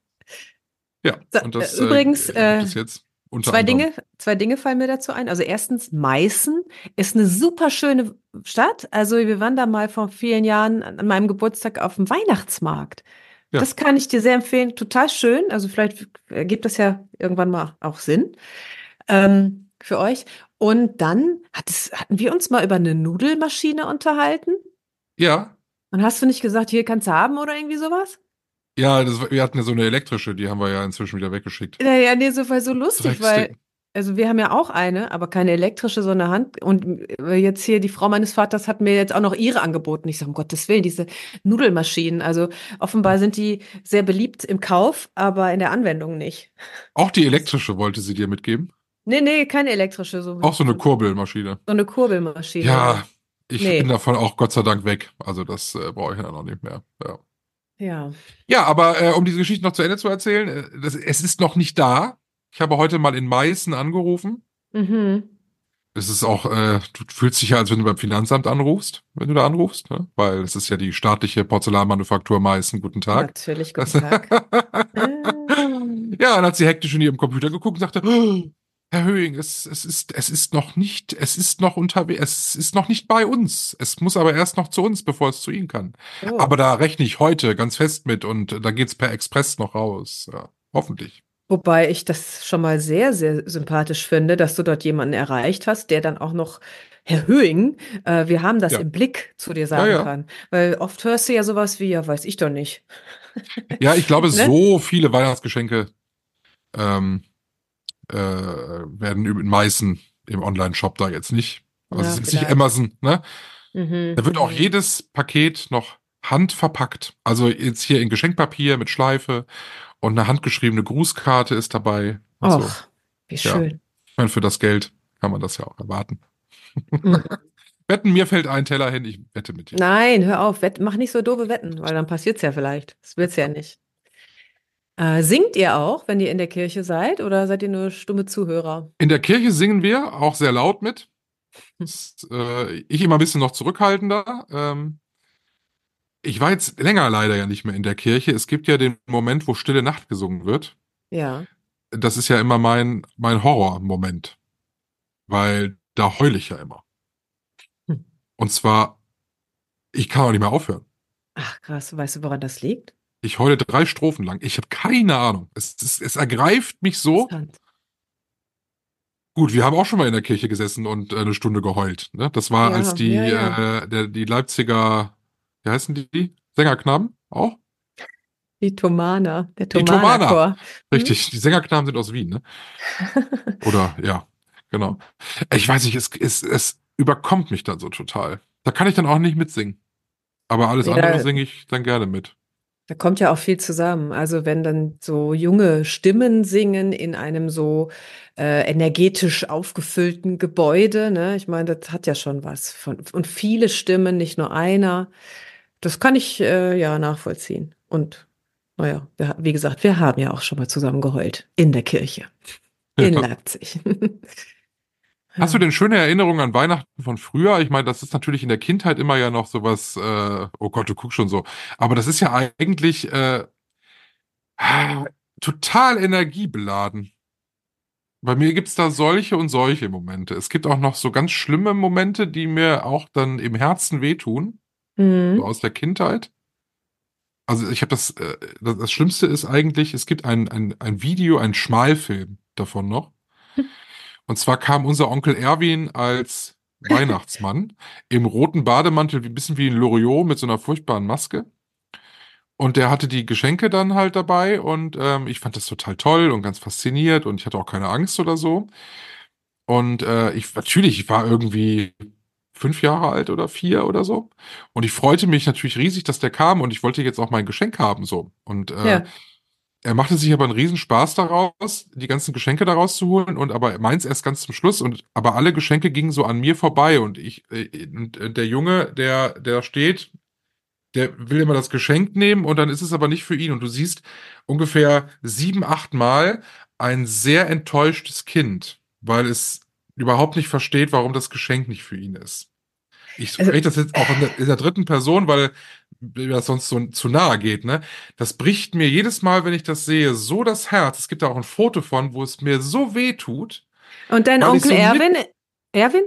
Ja, und das äh, übrigens, äh, es jetzt unter Zwei anderem. Dinge, zwei Dinge fallen mir dazu ein. Also erstens, Meißen ist eine super schöne Stadt. Also wir waren da mal vor vielen Jahren an meinem Geburtstag auf dem Weihnachtsmarkt. Ja. Das kann ich dir sehr empfehlen. Total schön. Also vielleicht ergibt das ja irgendwann mal auch Sinn ähm, für euch. Und dann hat es, hatten wir uns mal über eine Nudelmaschine unterhalten. Ja, Und hast du nicht gesagt, hier kannst du haben oder irgendwie sowas? Ja, das, wir hatten ja so eine elektrische, die haben wir ja inzwischen wieder weggeschickt. Naja, nee, so war so lustig, weil. Also wir haben ja auch eine, aber keine elektrische, sondern Hand. Und äh, jetzt hier die Frau meines Vaters hat mir jetzt auch noch ihre angeboten. Ich sage, um Gottes Willen, diese Nudelmaschinen. Also offenbar sind die sehr beliebt im Kauf, aber in der Anwendung nicht. Auch die elektrische wollte sie dir mitgeben. Nee, nee, keine elektrische. So, Auch so eine Kurbelmaschine. so eine Kurbelmaschine. Ja, ich Nee. bin davon auch Gott sei Dank weg. Also das äh, brauche ich ja noch nicht mehr. Ja, Ja. ja aber äh, um diese Geschichte noch zu Ende zu erzählen, äh, das, es ist noch nicht da. Ich habe heute mal in Meißen angerufen. Mhm. Es ist auch, äh, du fühlst dich ja, als wenn du beim Finanzamt anrufst, wenn du da anrufst, ne? weil es ist ja die staatliche Porzellanmanufaktur Meißen. Guten Tag. Natürlich, guten Tag. ja, dann hat sie hektisch in ihrem Computer geguckt und sagte, "Oh, Herr Höhing, es, es ist, es ist noch nicht, es ist noch unterwegs, es ist noch nicht bei uns. Es muss aber erst noch zu uns, bevor es zu Ihnen kann. Oh. Aber da rechne ich heute ganz fest mit und da geht's per Express noch raus. Ja, hoffentlich. Wobei ich das schon mal sehr, sehr sympathisch finde, dass du dort jemanden erreicht hast, der dann auch noch, Herr Höhing, äh, wir haben das Ja. im Blick zu dir sagen Ja, ja. kann. Weil oft hörst du ja sowas wie, ja, weiß ich doch nicht. Ja, ich glaube, Ne? so viele Weihnachtsgeschenke ähm, äh, werden in Meißen im Online-Shop da jetzt nicht. Also Ja, es ist nicht. Amazon, ne? Mhm. Da wird auch Mhm. jedes Paket noch handverpackt. Also jetzt hier in Geschenkpapier mit Schleife und eine handgeschriebene Grußkarte ist dabei. und so. Och, wie Ja. schön. Ich meine, für das Geld kann man das ja auch erwarten. Mhm. Wetten, mir fällt ein Teller hin, ich wette mit dir. Nein, hör auf, wett, mach nicht so doofe Wetten, weil dann passiert's ja vielleicht. Das wird's ja nicht. Äh, singt ihr auch, wenn ihr in der Kirche seid, oder seid ihr nur stumme Zuhörer? In der Kirche singen wir auch sehr laut mit. Das, äh, ich immer ein bisschen noch zurückhaltender. Ähm, ich war jetzt länger leider ja nicht mehr in der Kirche. Es gibt ja den Moment, wo Stille Nacht gesungen wird. Ja. Das ist ja immer mein, mein Horrormoment. Weil da heule ich ja immer. Hm. Und zwar, ich kann auch nicht mehr aufhören. Ach krass, weißt du, woran das liegt? Ich heule drei Strophen lang. Ich habe keine Ahnung. Es, es, es ergreift mich so. Gut, wir haben auch schon mal in der Kirche gesessen und äh, eine Stunde geheult. Ne? Das war, Ja, als die, ja, ja. Äh, der, die Leipziger, wie heißen die? Sängerknaben auch? Die Tomana, der Die Tomana. Richtig, die Sängerknaben sind aus Wien, ne? Oder, ja, genau. Ich weiß nicht, es, es, es überkommt mich dann so total. Da kann ich dann auch nicht mitsingen. Aber alles Ja. andere singe ich dann gerne mit. Da kommt ja auch viel zusammen. Also wenn dann so junge Stimmen singen in einem so äh, energetisch aufgefüllten Gebäude, ne? Ich meine, das hat ja schon was von und viele Stimmen, nicht nur einer. Das kann ich äh, ja nachvollziehen. Und naja, wir, wie gesagt, wir haben ja auch schon mal zusammen geheult in der Kirche in Ja. Leipzig. Hast du denn schöne Erinnerungen an Weihnachten von früher? Ich meine, das ist natürlich in der Kindheit immer ja noch sowas, äh, oh Gott, du guckst schon so. Aber das ist ja eigentlich äh, total energiebeladen. Bei mir gibt's da solche und solche Momente. Es gibt auch noch so ganz schlimme Momente, die mir auch dann im Herzen wehtun, so Mhm. aus der Kindheit. Also ich habe das, äh, das, das Schlimmste ist eigentlich, es gibt ein, ein, ein Video, ein Schmalfilm davon noch. Und zwar kam unser Onkel Erwin als Weihnachtsmann im roten Bademantel, wie ein bisschen wie ein Loriot mit so einer furchtbaren Maske. Und der hatte die Geschenke dann halt dabei und ähm, ich fand das total toll und ganz fasziniert und ich hatte auch keine Angst oder so. Und äh, ich natürlich, ich war irgendwie fünf Jahre alt oder vier oder so. Und ich freute mich natürlich riesig, dass der kam und ich wollte jetzt auch mein Geschenk haben so. Und äh, Ja. Er machte sich aber einen Riesenspaß daraus, die ganzen Geschenke daraus zu holen und aber meins erst ganz zum Schluss und aber alle Geschenke gingen so an mir vorbei und ich äh, und äh, der Junge, der der steht, der will immer das Geschenk nehmen und dann ist es aber nicht für ihn und du siehst ungefähr sieben, acht Mal ein sehr enttäuschtes Kind, weil es überhaupt nicht versteht, warum das Geschenk nicht für ihn ist. Ich Also- spreche das jetzt auch in der, in der dritten Person, weil mir das sonst so zu nahe geht, ne? Das bricht mir jedes Mal, wenn ich das sehe, so das Herz. Es gibt da auch ein Foto von, wo es mir so weh tut. Und dein Onkel so Erwin, Erwin,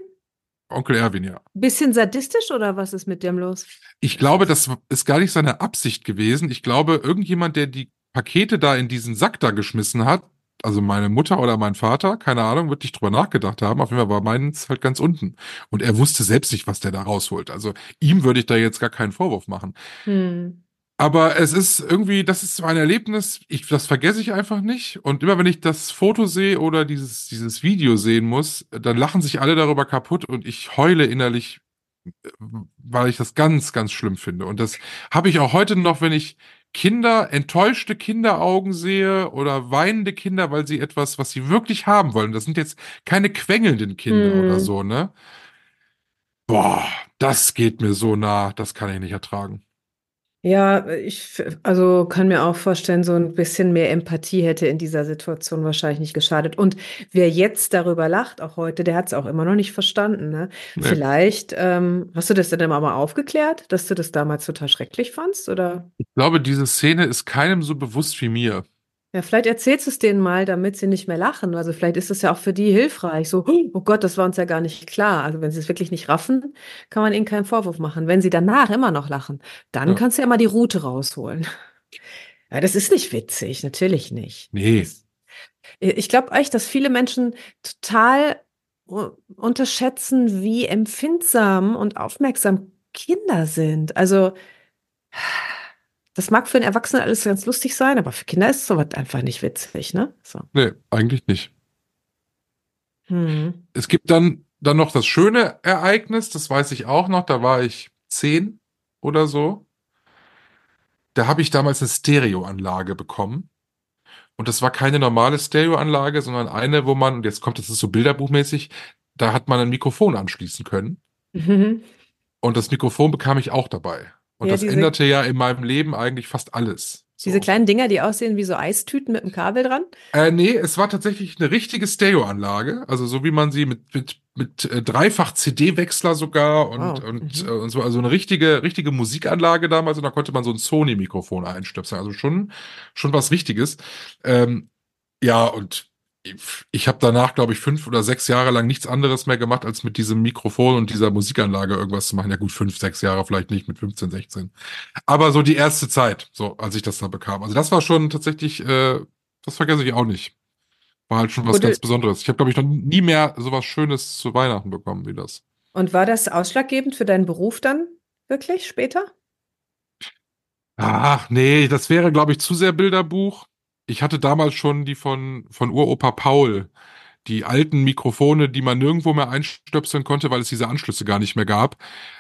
Onkel Erwin, ja. bisschen sadistisch oder was ist mit dem los? Ich glaube, das ist gar nicht seine Absicht gewesen. Ich glaube, irgendjemand, der die Pakete da in diesen Sack da geschmissen hat, also meine Mutter oder mein Vater, keine Ahnung, wird nicht drüber nachgedacht haben. Auf jeden Fall war meins halt ganz unten. Und er wusste selbst nicht, was der da rausholt. Also ihm würde ich da jetzt gar keinen Vorwurf machen. Hm. Aber es ist irgendwie, das ist so ein Erlebnis, ich, das vergesse ich einfach nicht. Und immer wenn ich das Foto sehe oder dieses, dieses Video sehen muss, dann lachen sich alle darüber kaputt und ich heule innerlich, äh, weil ich das ganz, ganz schlimm finde. Und das habe ich auch heute noch, wenn ich Kinder, enttäuschte Kinderaugen sehe oder weinende Kinder, weil sie etwas, was sie wirklich haben wollen. Das sind jetzt keine quengelnden Kinder Hm. oder so, ne? Boah, das geht mir so nah, das kann ich nicht ertragen. Ja, ich also kann mir auch vorstellen, so ein bisschen mehr Empathie hätte in dieser Situation wahrscheinlich nicht geschadet. Und wer jetzt darüber lacht, auch heute, der hat es auch immer noch nicht verstanden, ne? Nee. Vielleicht, ähm, hast du das denn immer mal aufgeklärt, dass du das damals total schrecklich fandst? Oder? Ich glaube, diese Szene ist keinem so bewusst wie mir. Ja, vielleicht erzählst du es denen mal, damit sie nicht mehr lachen. Also vielleicht ist es ja auch für die hilfreich. So, oh Gott, das war uns ja gar nicht klar. Also wenn sie es wirklich nicht raffen, kann man ihnen keinen Vorwurf machen. Wenn sie danach immer noch lachen, dann Ja. kannst du ja mal die Route rausholen. Ja, das ist nicht witzig, natürlich nicht. Nee. Ich glaube echt, dass viele Menschen total unterschätzen, wie empfindsam und aufmerksam Kinder sind. Also das mag für einen Erwachsenen alles ganz lustig sein, aber für Kinder ist sowas einfach nicht witzig, ne? So. Nee, eigentlich nicht. Hm. Es gibt dann, dann noch das schöne Ereignis, das weiß ich auch noch, da war ich zehn oder so. Da habe ich damals eine Stereoanlage bekommen. Und das war keine normale Stereoanlage, sondern eine, wo man, und jetzt kommt, das ist so bilderbuchmäßig, da hat man ein Mikrofon anschließen können. Mhm. Und das Mikrofon bekam ich auch dabei. Und Ja, das diese- änderte ja in meinem Leben eigentlich fast alles. So. Diese kleinen Dinger, die aussehen wie so Eistüten mit einem Kabel dran. Äh, nee, es war tatsächlich eine richtige Stereoanlage, also so wie man sie mit mit mit äh, dreifach CD-Wechsler sogar und Wow. und, Mhm. äh, und so also eine richtige richtige Musikanlage damals und da konnte man so ein Sony-Mikrofon einstöpseln, also schon schon was Richtiges. Ähm, ja und ich habe danach, glaube ich, fünf oder sechs Jahre lang nichts anderes mehr gemacht, als mit diesem Mikrofon und dieser Musikanlage irgendwas zu machen. Ja gut, fünf, sechs Jahre vielleicht nicht, mit 15, 16. Aber so die erste Zeit, so als ich das da bekam. Also das war schon tatsächlich, äh, das vergesse ich auch nicht. War halt schon was Wurde- ganz Besonderes. Ich habe, glaube ich, noch nie mehr sowas Schönes zu Weihnachten bekommen wie das. Und war das ausschlaggebend für deinen Beruf dann wirklich später? Ach nee, das wäre, glaube ich, zu sehr Bilderbuch. Ich hatte damals schon die von, von Uropa Paul, die alten Mikrofone, die man nirgendwo mehr einstöpseln konnte, weil es diese Anschlüsse gar nicht mehr gab.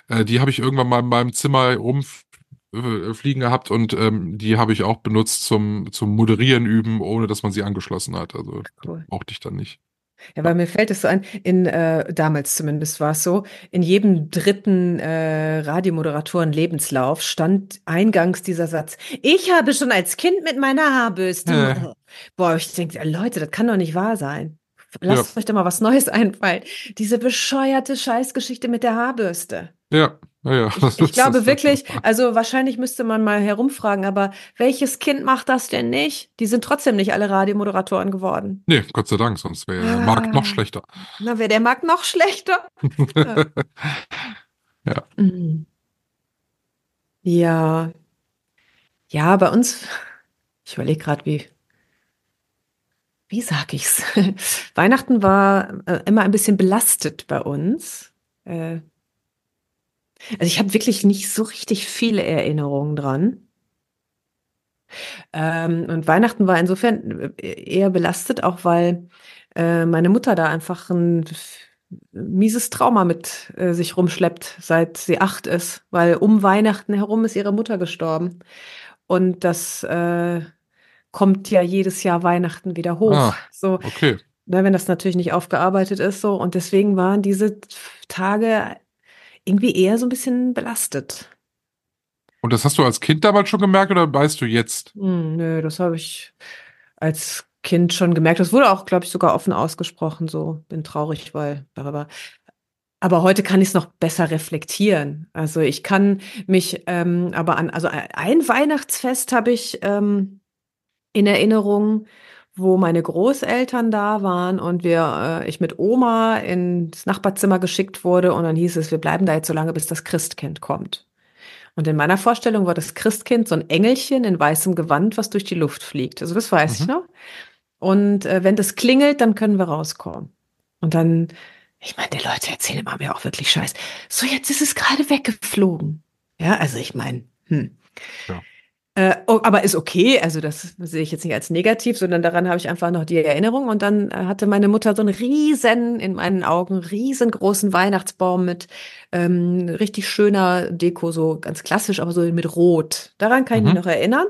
Äh, die habe ich irgendwann mal in meinem Zimmer rumfliegen gehabt und ähm, die habe ich auch benutzt zum, zum Moderieren üben, ohne dass man sie angeschlossen hat. Also Cool. brauchte ich dann nicht. Ja, weil mir fällt es so ein, in äh, damals zumindest war es so, in jedem dritten äh, Radiomoderatoren Lebenslauf stand eingangs dieser Satz, ich habe schon als Kind mit meiner Haarbürste. Äh. Boah, ich denke, Leute, das kann doch nicht wahr sein. Lasst euch doch mal was Neues einfallen. Diese bescheuerte Scheißgeschichte mit der Haarbürste. Ja, ja. Ich, ich glaube wirklich, also wahrscheinlich müsste man mal herumfragen, aber welches Kind macht das denn nicht? Die sind trotzdem nicht alle Radiomoderatoren geworden. Nee, Gott sei Dank, sonst wäre der Markt noch schlechter. Na, wäre der Markt noch schlechter. Ja. Ja. Mhm. Ja. Ja, bei uns, ich überlege gerade, wie, wie sag ich's? Weihnachten war äh, immer ein bisschen belastet bei uns. Äh, also ich habe wirklich nicht so richtig viele Erinnerungen dran. Ähm, und Weihnachten war insofern äh, eher belastet, auch weil äh, meine Mutter da einfach ein mieses Trauma mit äh, sich rumschleppt, seit sie acht ist, weil um Weihnachten herum ist ihre Mutter gestorben. Und das äh, kommt ja jedes Jahr Weihnachten wieder hoch. Ah. So, Okay. ne, wenn das natürlich nicht aufgearbeitet ist, so. Und deswegen waren diese Tage irgendwie eher so ein bisschen belastet. Und das hast du als Kind damals schon gemerkt oder weißt du jetzt? Hm, nö, das habe ich als Kind schon gemerkt. Das wurde auch, glaube ich, sogar offen ausgesprochen. So, bin traurig, weil. blablabla. Aber heute kann ich es noch besser reflektieren. Also ich kann mich ähm, aber an, also ein Weihnachtsfest habe ich ähm, in Erinnerung, wo meine Großeltern da waren und wir, äh, ich mit Oma ins Nachbarzimmer geschickt wurde und dann hieß es, wir bleiben da jetzt so lange, bis das Christkind kommt. Und in meiner Vorstellung war das Christkind so ein Engelchen in weißem Gewand, was durch die Luft fliegt. Also das weiß ich Mhm. noch. Und äh, wenn das klingelt, dann können wir rauskommen. Und dann, ich meine, die Leute erzählen immer mir auch wirklich Scheiß. So, jetzt ist es gerade weggeflogen. Ja, also ich meine, hm. Ja. Äh, oh, aber ist okay, also das sehe ich jetzt nicht als negativ, sondern daran habe ich einfach noch die Erinnerung. Und dann äh, hatte meine Mutter so einen riesen, in meinen Augen, riesengroßen Weihnachtsbaum mit ähm, richtig schöner Deko, so ganz klassisch, aber so mit Rot. Daran kann ich mich Mhm. noch erinnern.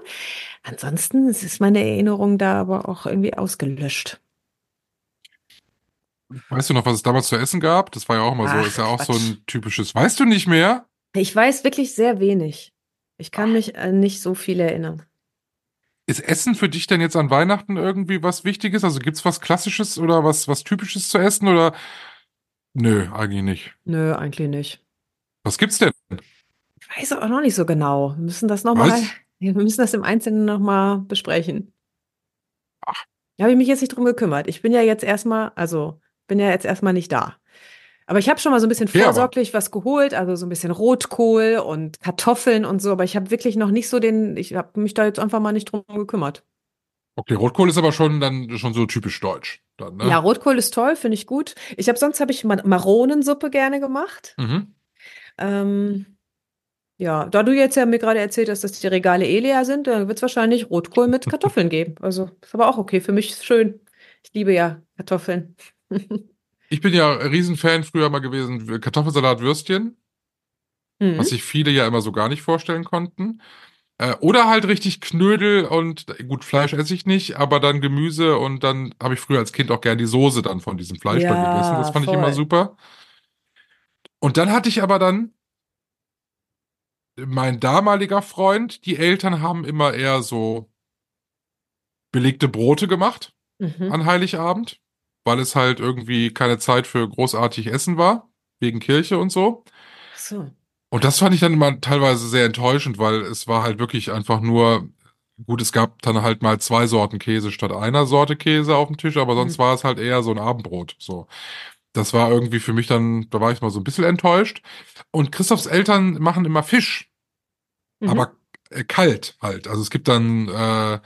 Ansonsten ist meine Erinnerung da aber auch irgendwie ausgelöscht. Weißt du noch, was es damals zu essen gab? Das war ja auch immer so, Ach, ist ja auch so Quatsch. ein typisches. Weißt du nicht mehr? Ich weiß wirklich sehr wenig. Ich kann mich an nicht so viel erinnern. Ist Essen für dich denn jetzt an Weihnachten irgendwie was Wichtiges? Also gibt's was Klassisches oder was, was Typisches zu essen oder? Nö, eigentlich nicht. Nö, eigentlich nicht. Was gibt's denn? Ich weiß auch noch nicht so genau. Wir müssen das nochmal, wir müssen das im Einzelnen nochmal besprechen. Ach. Da habe ich mich jetzt nicht drum gekümmert. Ich bin ja jetzt erstmal, also bin ja jetzt erstmal nicht da. Aber ich habe schon mal so ein bisschen Ja, vorsorglich was geholt, also so ein bisschen Rotkohl und Kartoffeln und so, aber ich habe wirklich noch nicht so den, ich habe mich da jetzt einfach mal nicht drum gekümmert. Okay, Rotkohl ist aber schon dann schon so typisch deutsch. Dann, ne? Ja, Rotkohl ist toll, finde ich gut. Ich habe sonst habe ich Ma- Maronensuppe gerne gemacht. Mhm. Ähm, ja, da du jetzt ja mir gerade erzählt hast, dass die Regale eh leer sind, dann wird es wahrscheinlich Rotkohl mit Kartoffeln geben. Also ist aber auch okay. Für mich ist schön. Ich liebe ja Kartoffeln. Ich bin ja Riesenfan früher mal gewesen, Kartoffelsalat, Würstchen, Mhm. was sich viele ja immer so gar nicht vorstellen konnten. Äh, oder halt richtig Knödel und gut, Fleisch esse ich nicht, aber dann Gemüse und dann habe ich früher als Kind auch gern die Soße dann von diesem Fleisch da Ja, gegessen. Das fand ich immer voll. super. Und dann hatte ich aber dann mein damaliger Freund, die Eltern haben immer eher so belegte Brote gemacht Mhm. an Heiligabend, weil es halt irgendwie keine Zeit für großartig Essen war, wegen Kirche und so. Ach So. Und das fand ich dann immer teilweise sehr enttäuschend, weil es war halt wirklich einfach nur Gut, es gab dann halt mal zwei Sorten Käse statt einer Sorte Käse auf dem Tisch, aber sonst Mhm. war es halt eher so ein Abendbrot. So. Das war irgendwie für mich dann, da war ich mal so ein bisschen enttäuscht. Und Christophs Eltern machen immer Fisch, Mhm. aber äh, kalt halt. Also es gibt dann äh,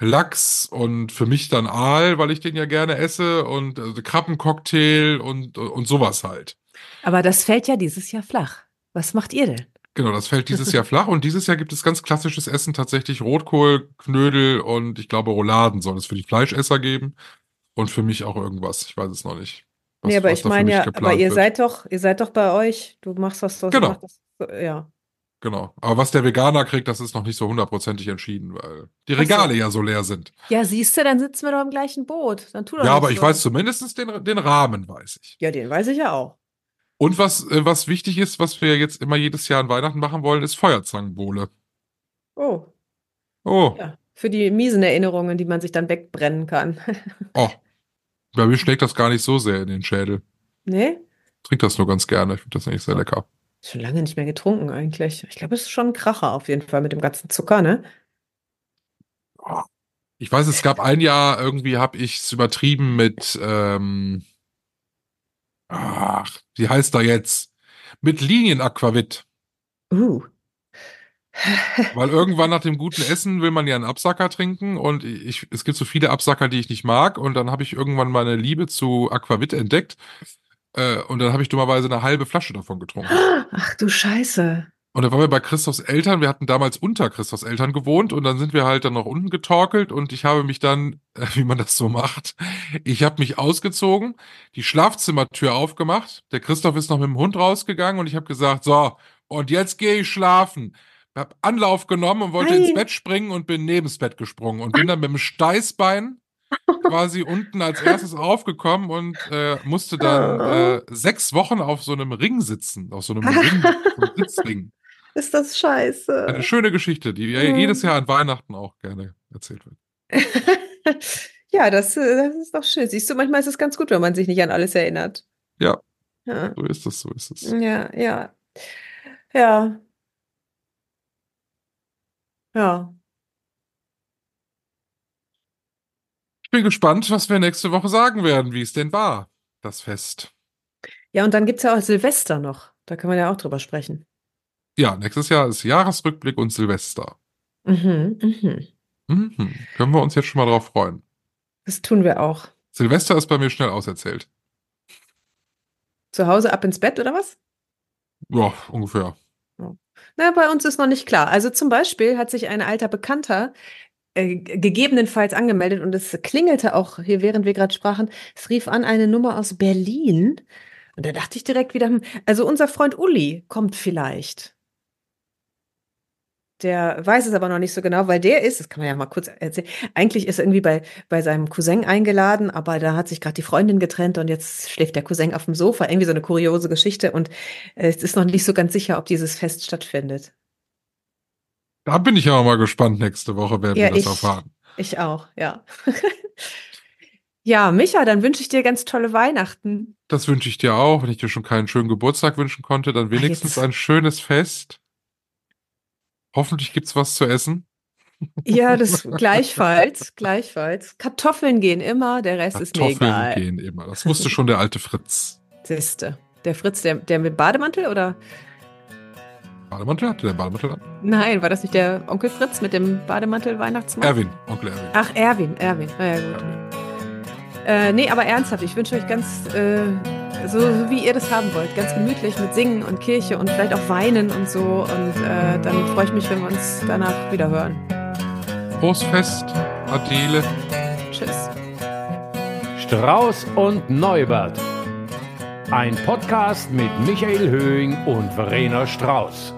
Lachs und für mich dann Aal, weil ich den ja gerne esse und äh, Krabbencocktail und, und sowas halt. Aber das fällt ja dieses Jahr flach. Was macht ihr denn? Genau, das fällt dieses Jahr flach und dieses Jahr gibt es ganz klassisches Essen, tatsächlich Rotkohl, Knödel und ich glaube Rouladen soll es für die Fleischesser geben und für mich auch irgendwas, ich weiß es noch nicht. was- nee, aber ich meine ja, aber ihr wird. seid doch, ihr seid doch bei euch. Du machst das so. Genau. machst Das, ja. Genau, aber was der Veganer kriegt, das ist noch nicht so hundertprozentig entschieden, weil die Ach so. Regale ja so leer sind. Ja, siehst du, dann sitzen wir doch im gleichen Boot. Dann tu doch Ja, aber ich so. weiß zumindest den, den Rahmen, weiß ich. Ja, den weiß ich ja auch. Und was, äh, was wichtig ist, was wir jetzt immer jedes Jahr an Weihnachten machen wollen, ist Feuerzangenbowle. Oh, Oh, ja. Für die miesen Erinnerungen, die man sich dann wegbrennen kann. oh. Bei mir schlägt das gar nicht so sehr in den Schädel. nee? Trink das nur ganz gerne. Ich finde das eigentlich sehr lecker. Schon lange nicht mehr getrunken eigentlich. Ich glaube, es ist schon ein Kracher auf jeden Fall mit dem ganzen Zucker, ne? Ich weiß, es gab ein Jahr, irgendwie habe ich es übertrieben mit, ähm, ach, wie heißt da jetzt? Mit Linienaquavit. Uh. Weil irgendwann nach dem guten Essen will man ja einen Absacker trinken und ich, es gibt so viele Absacker, die ich nicht mag und dann habe ich irgendwann meine Liebe zu Aquavit entdeckt äh, und dann habe ich dummerweise eine halbe Flasche davon getrunken. Ach du Scheiße. Und da waren wir bei Christophs Eltern. Wir hatten damals unter Christophs Eltern gewohnt und dann sind wir halt dann noch unten getorkelt und ich habe mich dann, äh, wie man das so macht, ich habe mich ausgezogen, die Schlafzimmertür aufgemacht. Der Christoph ist noch mit dem Hund rausgegangen und ich habe gesagt, so, und jetzt gehe ich schlafen. Hab Anlauf genommen und wollte Nein. ins Bett springen und bin nebens Bett gesprungen und bin dann mit dem Steißbein quasi unten als erstes aufgekommen und äh, musste dann äh, sechs Wochen auf so einem Ring sitzen, auf so einem Ring, so einem Sitzring. Ist das scheiße. Eine schöne Geschichte, die Mhm. jedes Jahr an Weihnachten auch gerne erzählt wird. ja, das, äh, das ist doch schön. Siehst du, manchmal ist es ganz gut, wenn man sich nicht an alles erinnert. Ja. Ja, So ist es, so ist es. ja, ja. Ja. Ja. Ich bin gespannt, was wir nächste Woche sagen werden, wie es denn war, das Fest. Ja, und dann gibt es ja auch Silvester noch. Da kann man ja auch drüber sprechen. Ja, nächstes Jahr ist Jahresrückblick und Silvester. Mhm, mhm. Mhm. Können wir uns jetzt schon mal drauf freuen. Das tun wir auch. Silvester ist bei mir schnell auserzählt. Zu Hause ab ins Bett oder was? Ja, ungefähr. Na, bei uns ist noch nicht klar. Also zum Beispiel hat sich ein alter Bekannter äh, gegebenenfalls angemeldet und es klingelte auch hier, während wir gerade sprachen. Es rief an eine Nummer aus Berlin. Und da dachte ich direkt wieder, hm, also unser Freund Uli kommt vielleicht. Der weiß es aber noch nicht so genau, weil der ist, das kann man ja mal kurz erzählen, eigentlich ist er irgendwie bei, bei seinem Cousin eingeladen, aber da hat sich gerade die Freundin getrennt und jetzt schläft der Cousin auf dem Sofa. Irgendwie so eine kuriose Geschichte und äh, es ist noch nicht so ganz sicher, ob dieses Fest stattfindet. Da bin ich ja auch mal gespannt nächste Woche, werden Ja, wir das ich- erfahren. Ich auch, ja. ja, Micha, dann wünsche ich dir ganz tolle Weihnachten. Das wünsche ich dir auch. Wenn ich dir schon keinen schönen Geburtstag wünschen konnte, dann wenigstens jetzt. ein schönes Fest. Hoffentlich gibt's was zu essen. Ja, das gleichfalls, gleichfalls. Kartoffeln gehen immer, der Rest ist mir Kartoffeln egal. gehen immer. Das wusste schon der alte Fritz. Siehste. Der Fritz, der, der mit Bademantel oder? Bademantel? Hatte der Bademantel an? Nein, war das nicht der Onkel Fritz mit dem Bademantel Weihnachtsmann? Erwin, Onkel Erwin. Ach, Erwin, Erwin. Na ja, gut. Äh, nee, aber ernsthaft, ich wünsche euch ganz, äh, so, so wie ihr das haben wollt, ganz gemütlich mit Singen und Kirche und vielleicht auch Weinen und so. Und äh, dann freue ich mich, wenn wir uns danach wieder hören. Frohes Fest, Adele. Tschüss. Strauß und Neubert. Ein Podcast mit Michael Höhing und Verena Strauß.